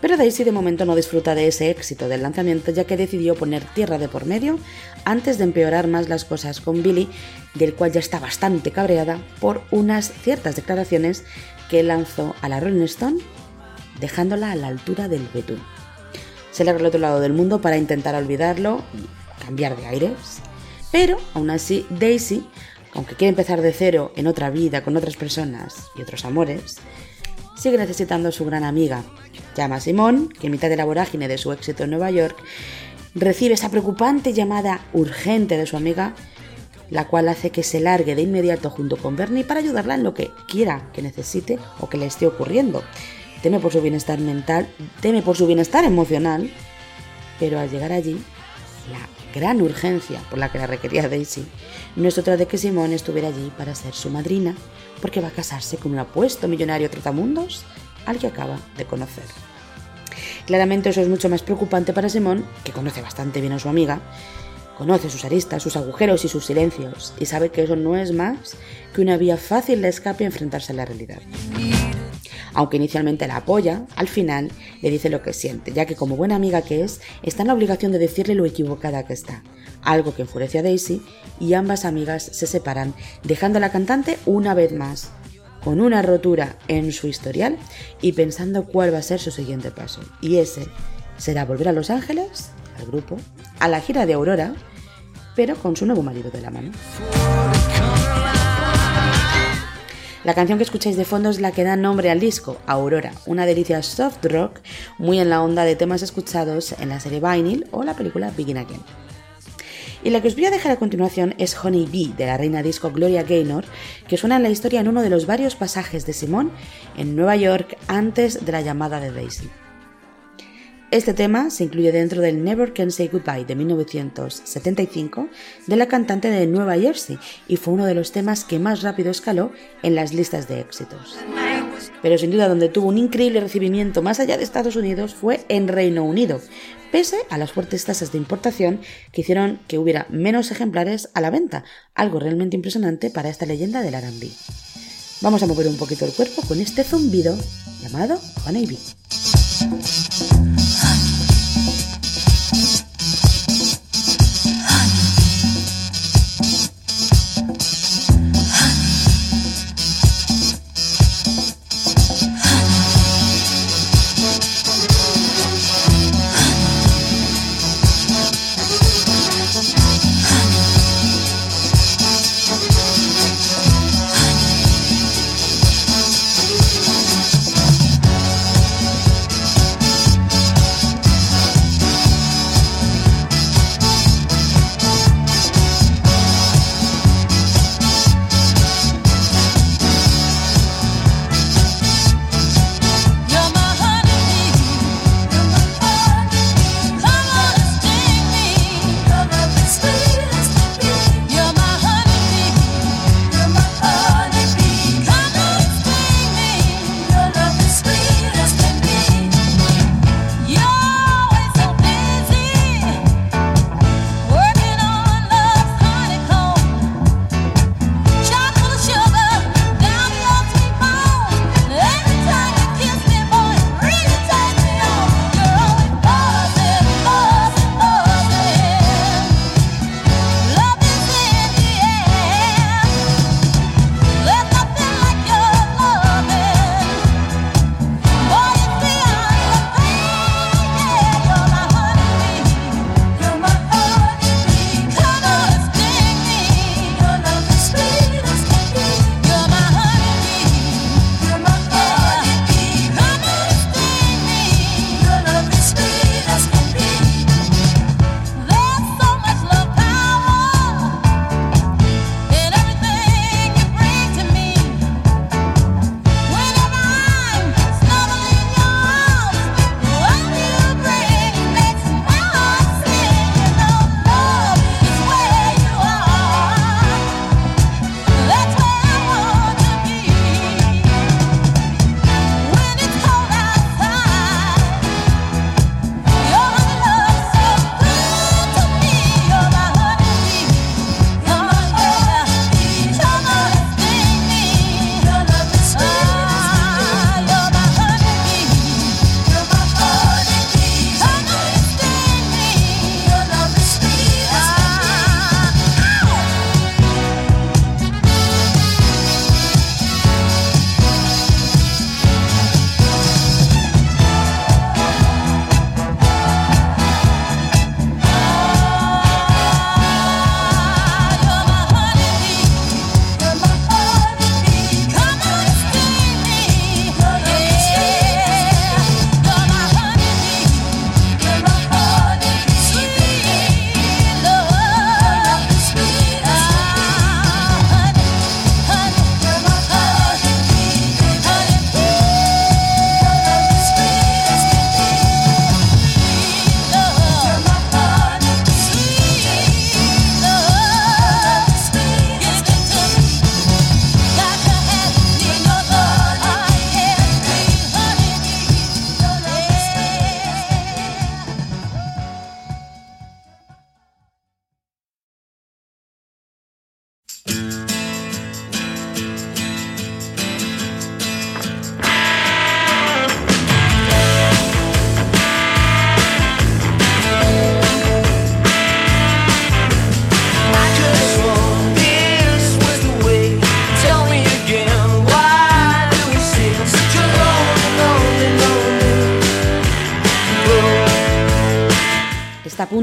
Pero Daisy de momento no disfruta de ese éxito del lanzamiento ya que decidió poner tierra de por medio antes de empeorar más las cosas con Billy, del cual ya está bastante cabreada por unas ciertas declaraciones que lanzó a la Rolling Stone dejándola a la altura del betún. Se larga al otro lado del mundo para intentar olvidarlo y cambiar de aires. Pero, aún así, Daisy, aunque quiere empezar de cero en otra vida con otras personas y otros amores, sigue necesitando a su gran amiga. Llama a Simón, que en mitad de la vorágine de su éxito en Nueva York, recibe esa preocupante llamada urgente de su amiga, la cual hace que se largue de inmediato junto con Bernie para ayudarla en lo que quiera que necesite o que le esté ocurriendo. Teme por su bienestar mental, teme por su bienestar emocional, pero al llegar allí, la gran urgencia por la que la requería Daisy no es otra de que Simón estuviera allí para ser su madrina, porque va a casarse con un apuesto millonario tratamundos al que acaba de conocer. Claramente eso es mucho más preocupante para Simón, que conoce bastante bien a su amiga, conoce sus aristas, sus agujeros y sus silencios, y sabe que eso no es más que una vía fácil de escape a enfrentarse a la realidad. Aunque inicialmente la apoya, al final le dice lo que siente, ya que como buena amiga que es, está en la obligación de decirle lo equivocada que está, algo que enfurece a Daisy y ambas amigas se separan, dejando a la cantante una vez más con una rotura en su historial y pensando cuál va a ser su siguiente paso. Y ese será volver a Los Ángeles, al grupo, a la gira de Aurora, pero con su nuevo marido de la mano. La canción que escucháis de fondo es la que da nombre al disco, Aurora, una delicia soft rock muy en la onda de temas escuchados en la serie Vinyl o la película Begin Again. Y la que os voy a dejar a continuación es Honey Bee de la reina disco Gloria Gaynor, que suena en la historia en uno de los varios pasajes de Simón en Nueva York antes de la llamada de Daisy. Este tema se incluye dentro del Never Can Say Goodbye de 1975 de la cantante de Nueva Jersey y fue uno de los temas que más rápido escaló en las listas de éxitos. Pero sin duda donde tuvo un increíble recibimiento más allá de Estados Unidos fue en Reino Unido, pese a las fuertes tasas de importación que hicieron que hubiera menos ejemplares a la venta, algo realmente impresionante para esta leyenda del R&B. Vamos a mover un poquito el cuerpo con este zumbido llamado Honey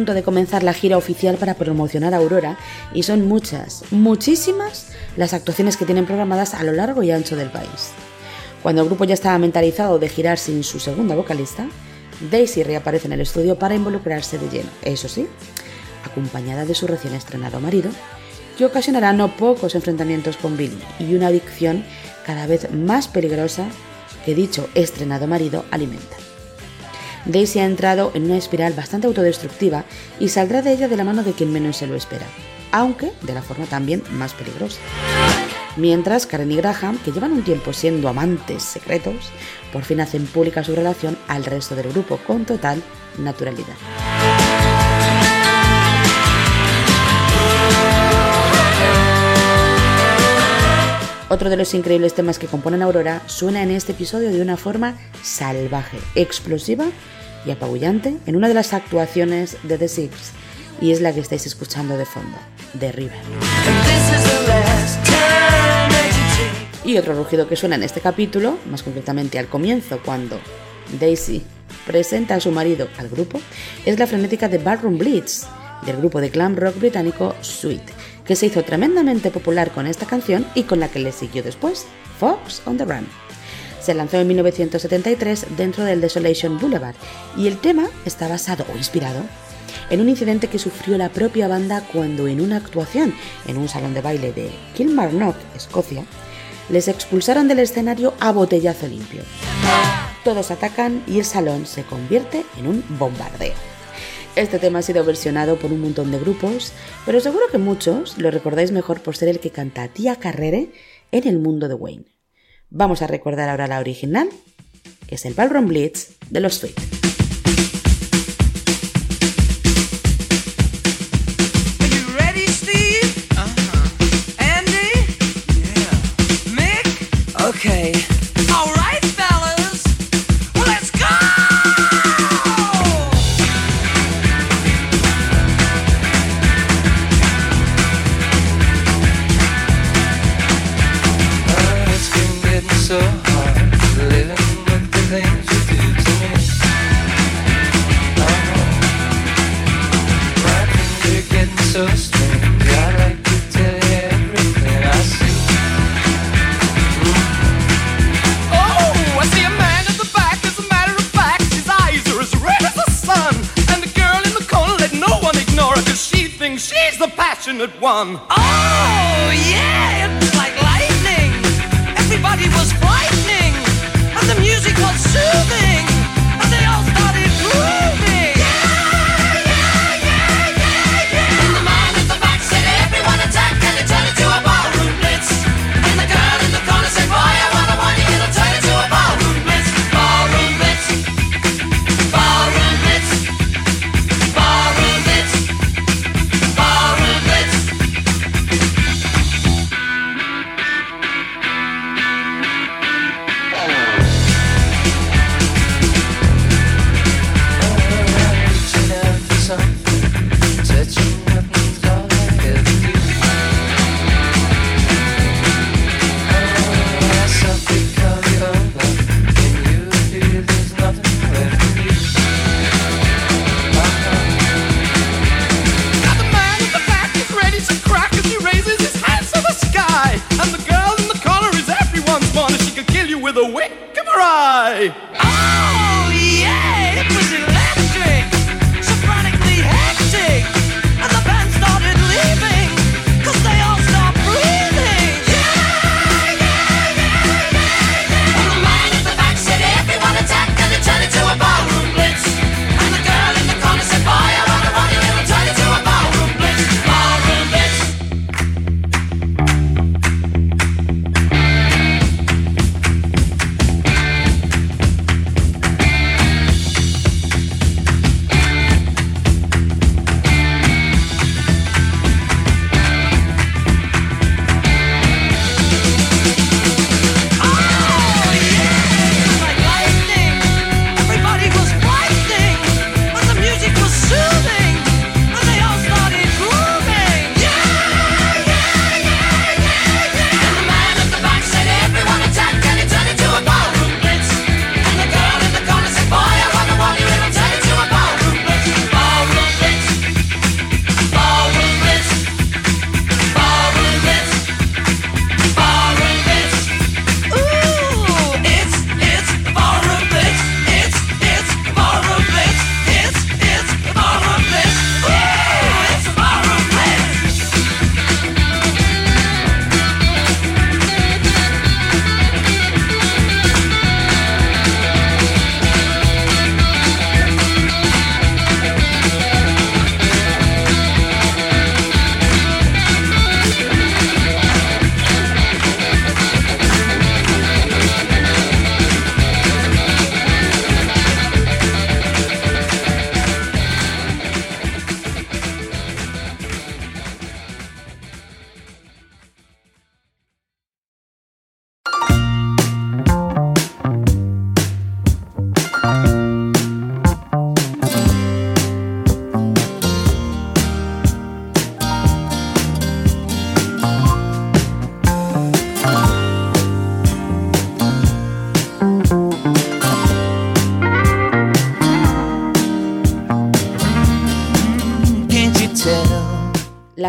punto de comenzar la gira oficial para promocionar Aurora y son muchas, muchísimas las actuaciones que tienen programadas a lo largo y ancho del país. Cuando el grupo ya estaba mentalizado de girar sin su segunda vocalista, Daisy reaparece en el estudio para involucrarse de lleno, eso sí, acompañada de su recién estrenado marido, que ocasionará no pocos enfrentamientos con Billy y una adicción cada vez más peligrosa que dicho estrenado marido alimenta. Daisy ha entrado en una espiral bastante autodestructiva y saldrá de ella de la mano de quien menos se lo espera, aunque de la forma también más peligrosa. Mientras Karen y Graham, que llevan un tiempo siendo amantes secretos, por fin hacen pública su relación al resto del grupo con total naturalidad. Otro de los increíbles temas que componen Aurora suena en este episodio de una forma salvaje, explosiva y apabullante en una de las actuaciones de The Six, y es la que estáis escuchando de fondo, de River. Y otro rugido que suena en este capítulo, más concretamente al comienzo, cuando Daisy presenta a su marido al grupo, es la frenética de Barroom Blitz, del grupo de glam rock británico Sweet, que se hizo tremendamente popular con esta canción y con la que le siguió después, Fox on the Run. Se lanzó en 1973 dentro del Desolation Boulevard y el tema está basado o inspirado en un incidente que sufrió la propia banda cuando en una actuación en un salón de baile de Kilmarnock, Escocia, les expulsaron del escenario a botellazo limpio. Todos atacan y el salón se convierte en un bombardeo. Este tema ha sido versionado por un montón de grupos, pero seguro que muchos lo recordáis mejor por ser el que canta Tía Carrere en el mundo de Wayne. Vamos a recordar ahora la original, que es el Ballroom Blitz de los Sweet.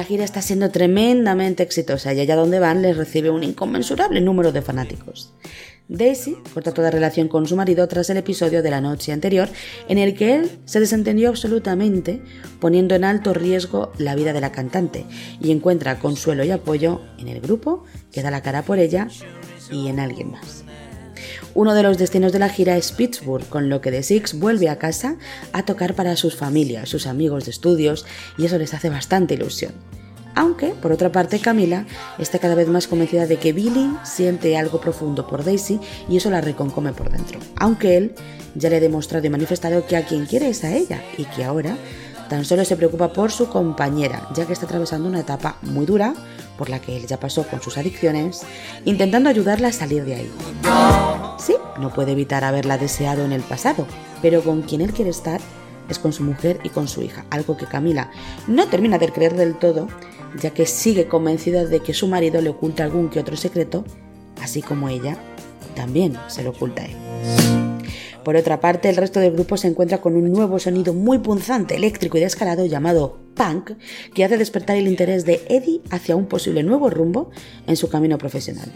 La gira está siendo tremendamente exitosa y allá donde van les recibe un inconmensurable número de fanáticos. Daisy corta toda relación con su marido tras el episodio de la noche anterior en el que él se desentendió absolutamente poniendo en alto riesgo la vida de la cantante y encuentra consuelo y apoyo en el grupo que da la cara por ella y en alguien más. Uno de los destinos de la gira es Pittsburgh, con lo que The Six vuelve a casa a tocar para sus familias, sus amigos de estudios, y eso les hace bastante ilusión. Aunque, por otra parte, Camila está cada vez más convencida de que Billy siente algo profundo por Daisy y eso la reconcome por dentro. Aunque él ya le ha demostrado y manifestado que a quien quiere es a ella y que ahora tan solo se preocupa por su compañera, ya que está atravesando una etapa muy dura por la que él ya pasó con sus adicciones, intentando ayudarla a salir de ahí. Sí, no puede evitar haberla deseado en el pasado, pero con quien él quiere estar es con su mujer y con su hija, algo que Camila no termina de creer del todo, ya que sigue convencida de que su marido le oculta algún que otro secreto, así como ella también se lo oculta a él. Por otra parte, el resto del grupo se encuentra con un nuevo sonido muy punzante, eléctrico y descarado llamado punk, que hace despertar el interés de Eddie hacia un posible nuevo rumbo en su camino profesional.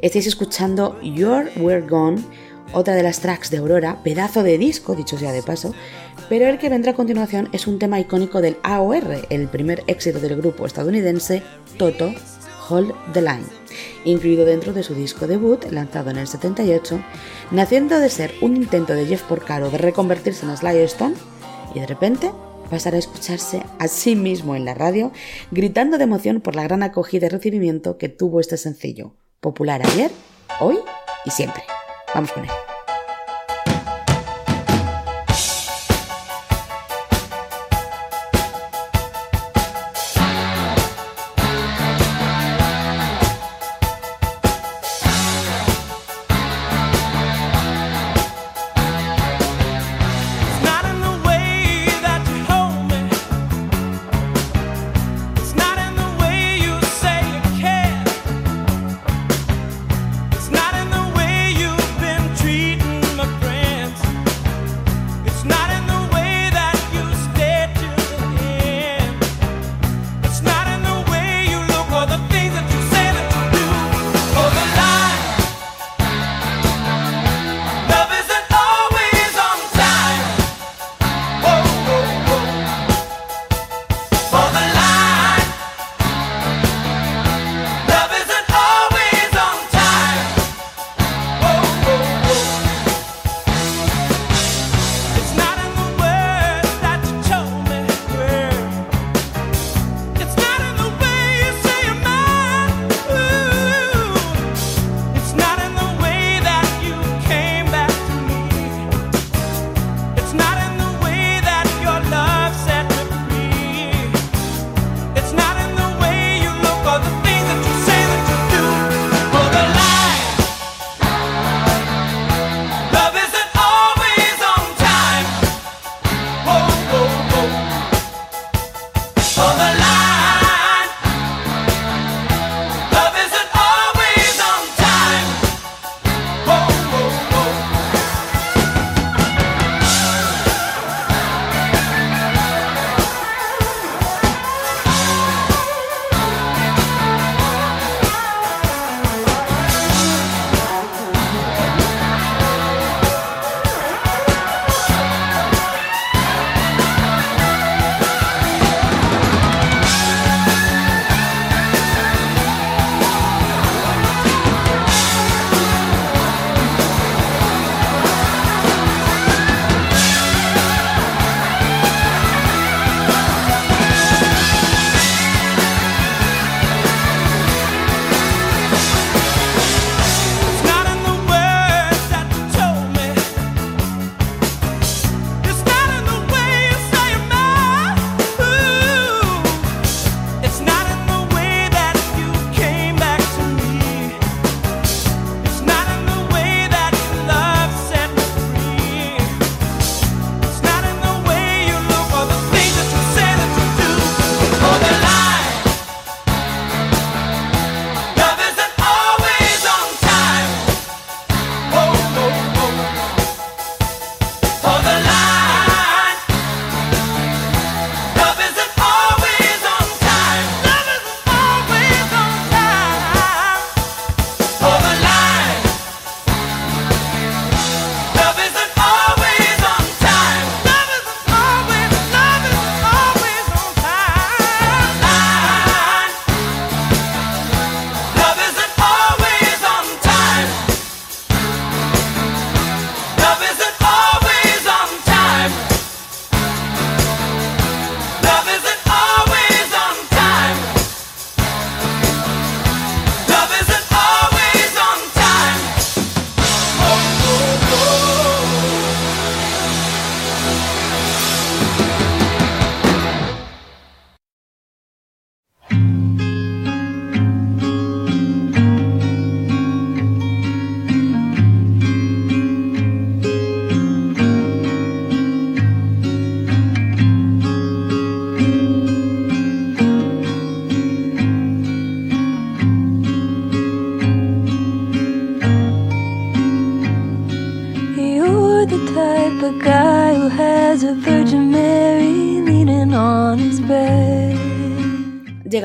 Estáis escuchando You're We're Gone, otra de las tracks de Aurora, pedazo de disco, dicho sea de paso, pero el que vendrá a continuación es un tema icónico del AOR, el primer éxito del grupo estadounidense Toto, Hold the Line, incluido dentro de su disco debut, lanzado en el 78, naciendo de ser un intento de Jeff Porcaro de reconvertirse en Sly Stone y de repente pasar a escucharse a sí mismo en la radio, gritando de emoción por la gran acogida y recibimiento que tuvo este sencillo, popular ayer, hoy y siempre. Vamos con él.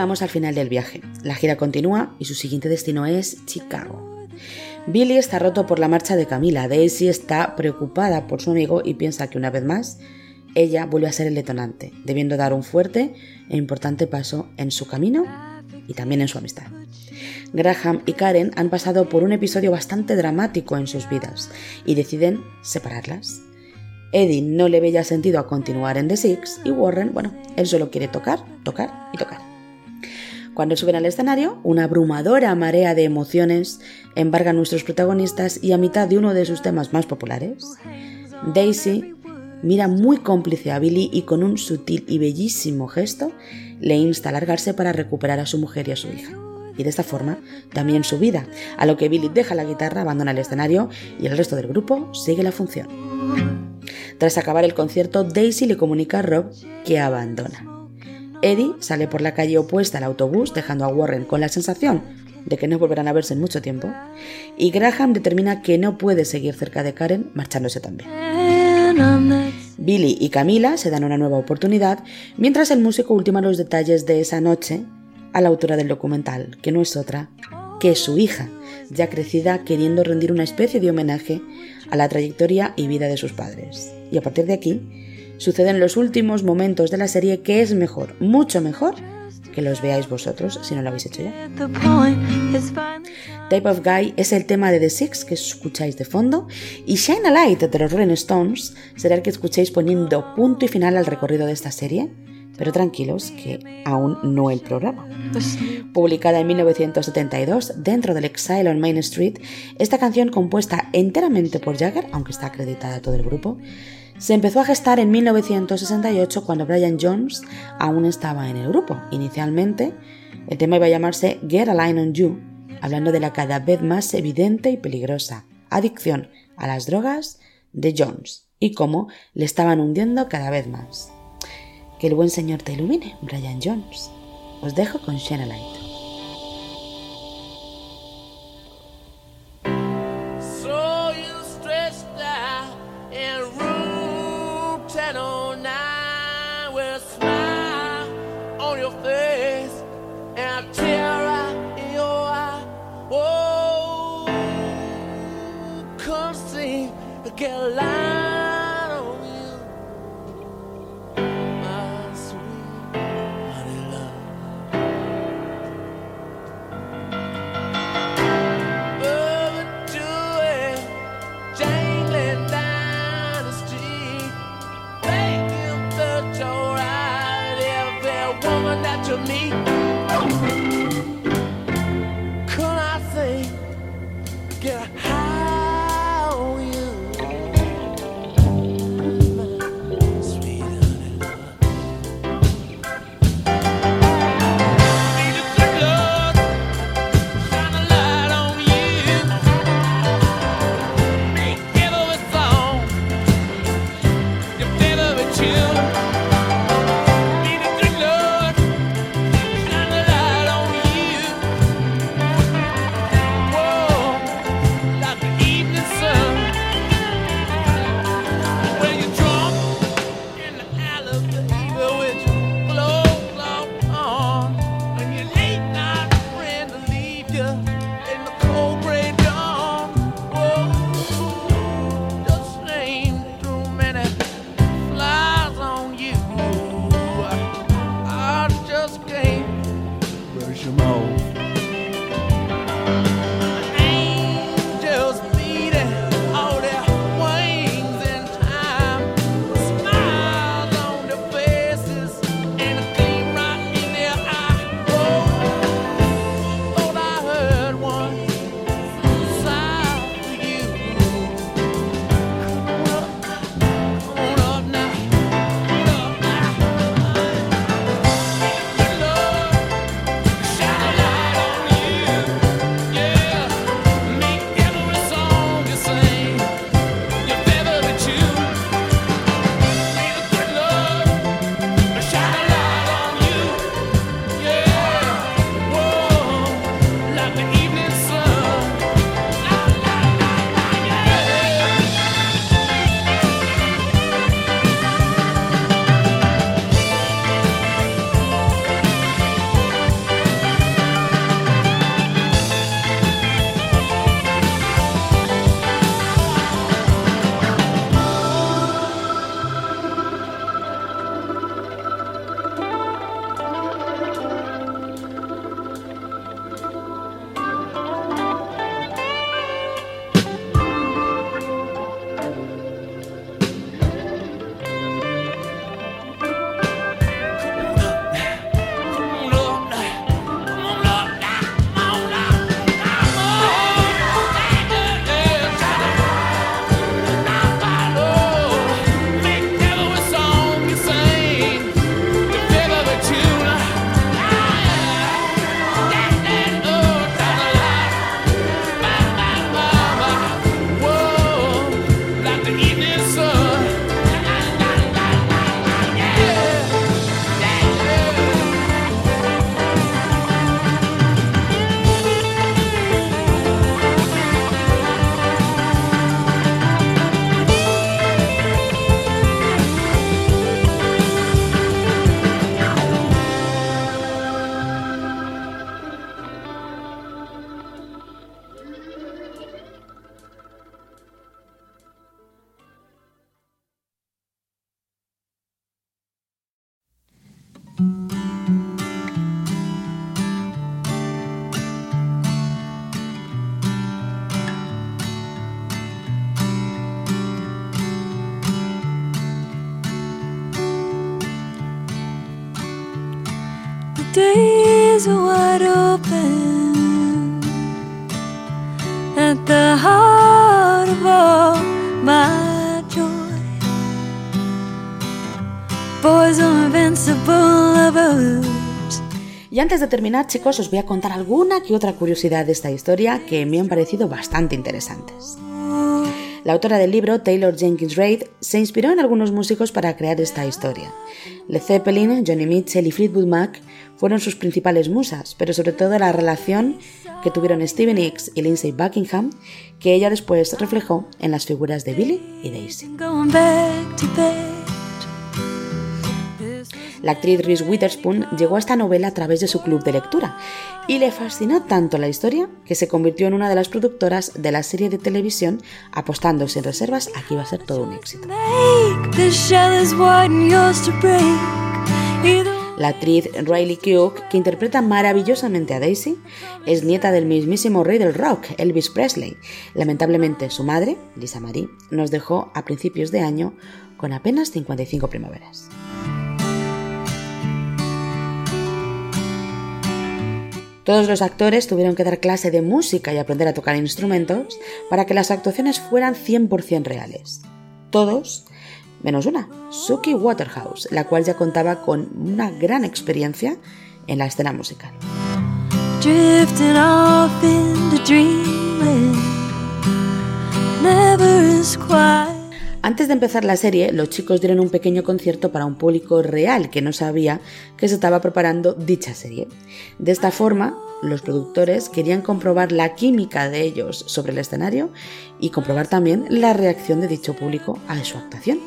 Al final del viaje. La gira continúa y su siguiente destino es Chicago. Billy está roto por la marcha de Camila. Daisy está preocupada por su amigo y piensa que una vez más ella vuelve a ser el detonante, debiendo dar un fuerte e importante paso en su camino y también en su amistad. Graham y Karen han pasado por un episodio bastante dramático en sus vidas y deciden separarlas. Eddie no le ve ya sentido a continuar en The Six y Warren, bueno, él solo quiere tocar, tocar y tocar. Cuando suben al escenario, una abrumadora marea de emociones embarga a nuestros protagonistas y a mitad de uno de sus temas más populares, Daisy mira muy cómplice a Billy y con un sutil y bellísimo gesto le insta a largarse para recuperar a su mujer y a su hija. Y de esta forma también su vida, a lo que Billy deja la guitarra, abandona el escenario y el resto del grupo sigue la función. Tras acabar el concierto, Daisy le comunica a Rob que abandona. Eddie sale por la calle opuesta al autobús, dejando a Warren con la sensación de que no volverán a verse en mucho tiempo, y Graham determina que no puede seguir cerca de Karen, marchándose también. Billy y Camila se dan una nueva oportunidad, mientras el músico ultima los detalles de esa noche a la autora del documental, que no es otra que su hija, ya crecida queriendo rendir una especie de homenaje a la trayectoria y vida de sus padres. Y a partir de aquí, suceden los últimos momentos de la serie que es mejor, mucho mejor, que los veáis vosotros si no lo habéis hecho ya. Type of Guy es el tema de The Six que escucháis de fondo y Shine a Light de los Rolling Stones será el que escuchéis poniendo punto y final al recorrido de esta serie, pero tranquilos que aún no el programa. Publicada en 1972 dentro del Exile on Main Street, esta canción compuesta enteramente por Jagger, aunque está acreditada a todo el grupo, se empezó a gestar en 1968 cuando Brian Jones aún estaba en el grupo. Inicialmente, el tema iba a llamarse Get a Line on You, hablando de la cada vez más evidente y peligrosa adicción a las drogas de Jones y cómo le estaban hundiendo cada vez más. Que el buen señor te ilumine, Brian Jones. Os dejo con Shine a Light. And Y antes de terminar, chicos, os voy a contar alguna que otra curiosidad de esta historia que me han parecido bastante interesantes. La autora del libro, Taylor Jenkins Reid, se inspiró en algunos músicos para crear esta historia. Led Zeppelin, Johnny Mitchell y Fleetwood Mac fueron sus principales musas, pero sobre todo la relación que tuvieron Stevie Nicks y Lindsay Buckingham, que ella después reflejó en las figuras de Billy y Daisy. La actriz Reese Witherspoon llegó a esta novela a través de su club de lectura y le fascinó tanto la historia que se convirtió en una de las productoras de la serie de televisión, apostando sin reservas a que iba a ser todo un éxito. La actriz Riley Keough, que interpreta maravillosamente a Daisy, es nieta del mismísimo rey del rock, Elvis Presley. Lamentablemente, su madre, Lisa Marie, nos dejó a principios de año con apenas 55 primaveras. Todos los actores tuvieron que dar clase de música y aprender a tocar instrumentos para que las actuaciones fueran 100% reales. Todos, menos una, Suki Waterhouse, la cual ya contaba con una gran experiencia en la escena musical. Antes de empezar la serie, los chicos dieron un pequeño concierto para un público real que no sabía que se estaba preparando dicha serie. De esta forma, los productores querían comprobar la química de ellos sobre el escenario y comprobar también la reacción de dicho público a su actuación.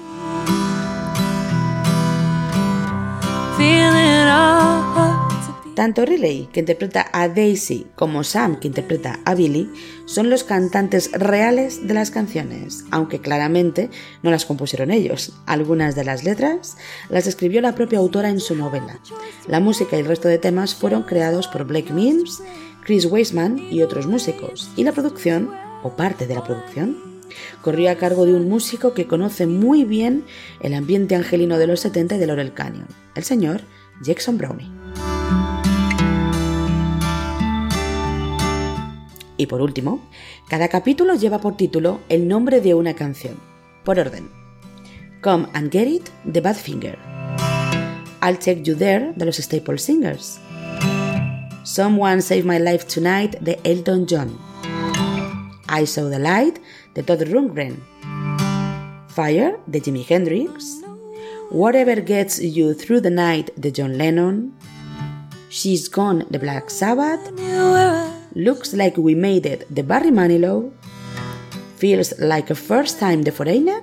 Tanto Riley, que interpreta a Daisy, como Sam, que interpreta a Billy, son los cantantes reales de las canciones, aunque claramente no las compusieron ellos. Algunas de las letras las escribió la propia autora en su novela. La música y el resto de temas fueron creados por Blake Mills, Chris Weisman y otros músicos, y la producción, o parte de la producción, corrió a cargo de un músico que conoce muy bien el ambiente angelino de los 70 y de Laurel Canyon, el señor Jackson Brownie. Y por último, cada capítulo lleva por título el nombre de una canción, por orden. Come and Get It, de Badfinger. I'll Take You There, de los Staple Singers. Someone Save My Life Tonight, de Elton John. I Saw the Light, de Todd Rundgren. Fire, de Jimi Hendrix. Whatever Gets You Through the Night, de John Lennon. She's Gone, de Black Sabbath. Looks Like We Made It, de Barry Manilow. Feels Like a First Time, de Foreigner.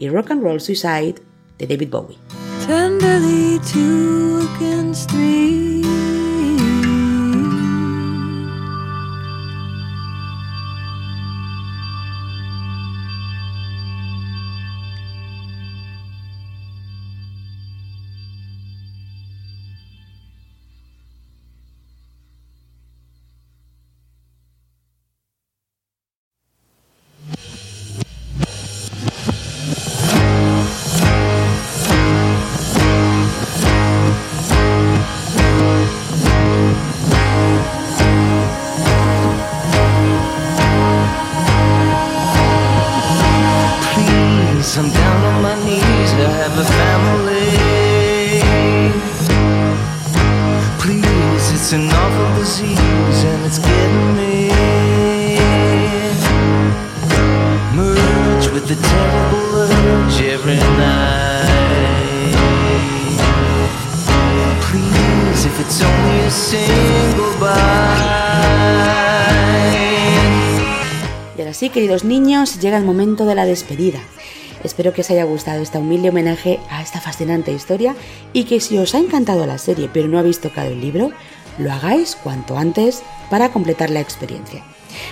Y Rock and Roll Suicide, the David Bowie. Tenderly two against three. Queridos niños, llega el momento de la despedida. Espero que os haya gustado este humilde homenaje a esta fascinante historia y que si os ha encantado la serie pero no habéis tocado el libro, lo hagáis cuanto antes para completar la experiencia.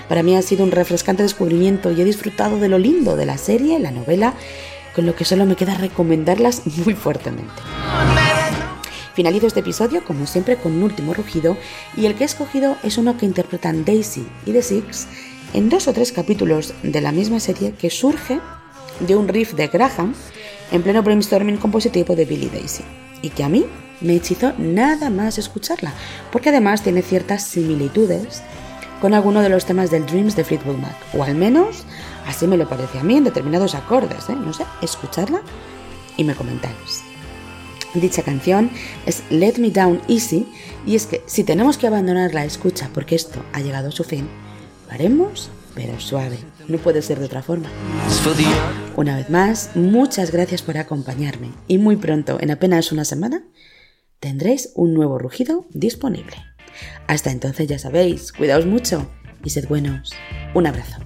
Para mí ha sido un refrescante descubrimiento y he disfrutado de lo lindo de la serie, la novela, con lo que solo me queda recomendarlas muy fuertemente. Finalizo este episodio, como siempre, con un último rugido, y el que he escogido es uno que interpretan Daisy y The Six en dos o tres capítulos de la misma serie que surge de un riff de Graham en pleno brainstorming compositivo de Billy Daisy, y que a mí me hechizó nada más escucharla, porque además tiene ciertas similitudes con alguno de los temas del Dreams de Fleetwood Mac, o al menos así me lo parece a mí en determinados acordes, ¿eh? no sé, escuchadla y me comentáis. Dicha canción es Let Me Down Easy y es que si tenemos que abandonar la escucha porque esto ha llegado a su fin, haremos pero suave, no puede ser de otra forma. Una vez más, muchas gracias por acompañarme y muy pronto, en apenas una semana, tendréis un nuevo rugido disponible. Hasta entonces ya sabéis, cuidaos mucho y sed buenos. Un abrazo.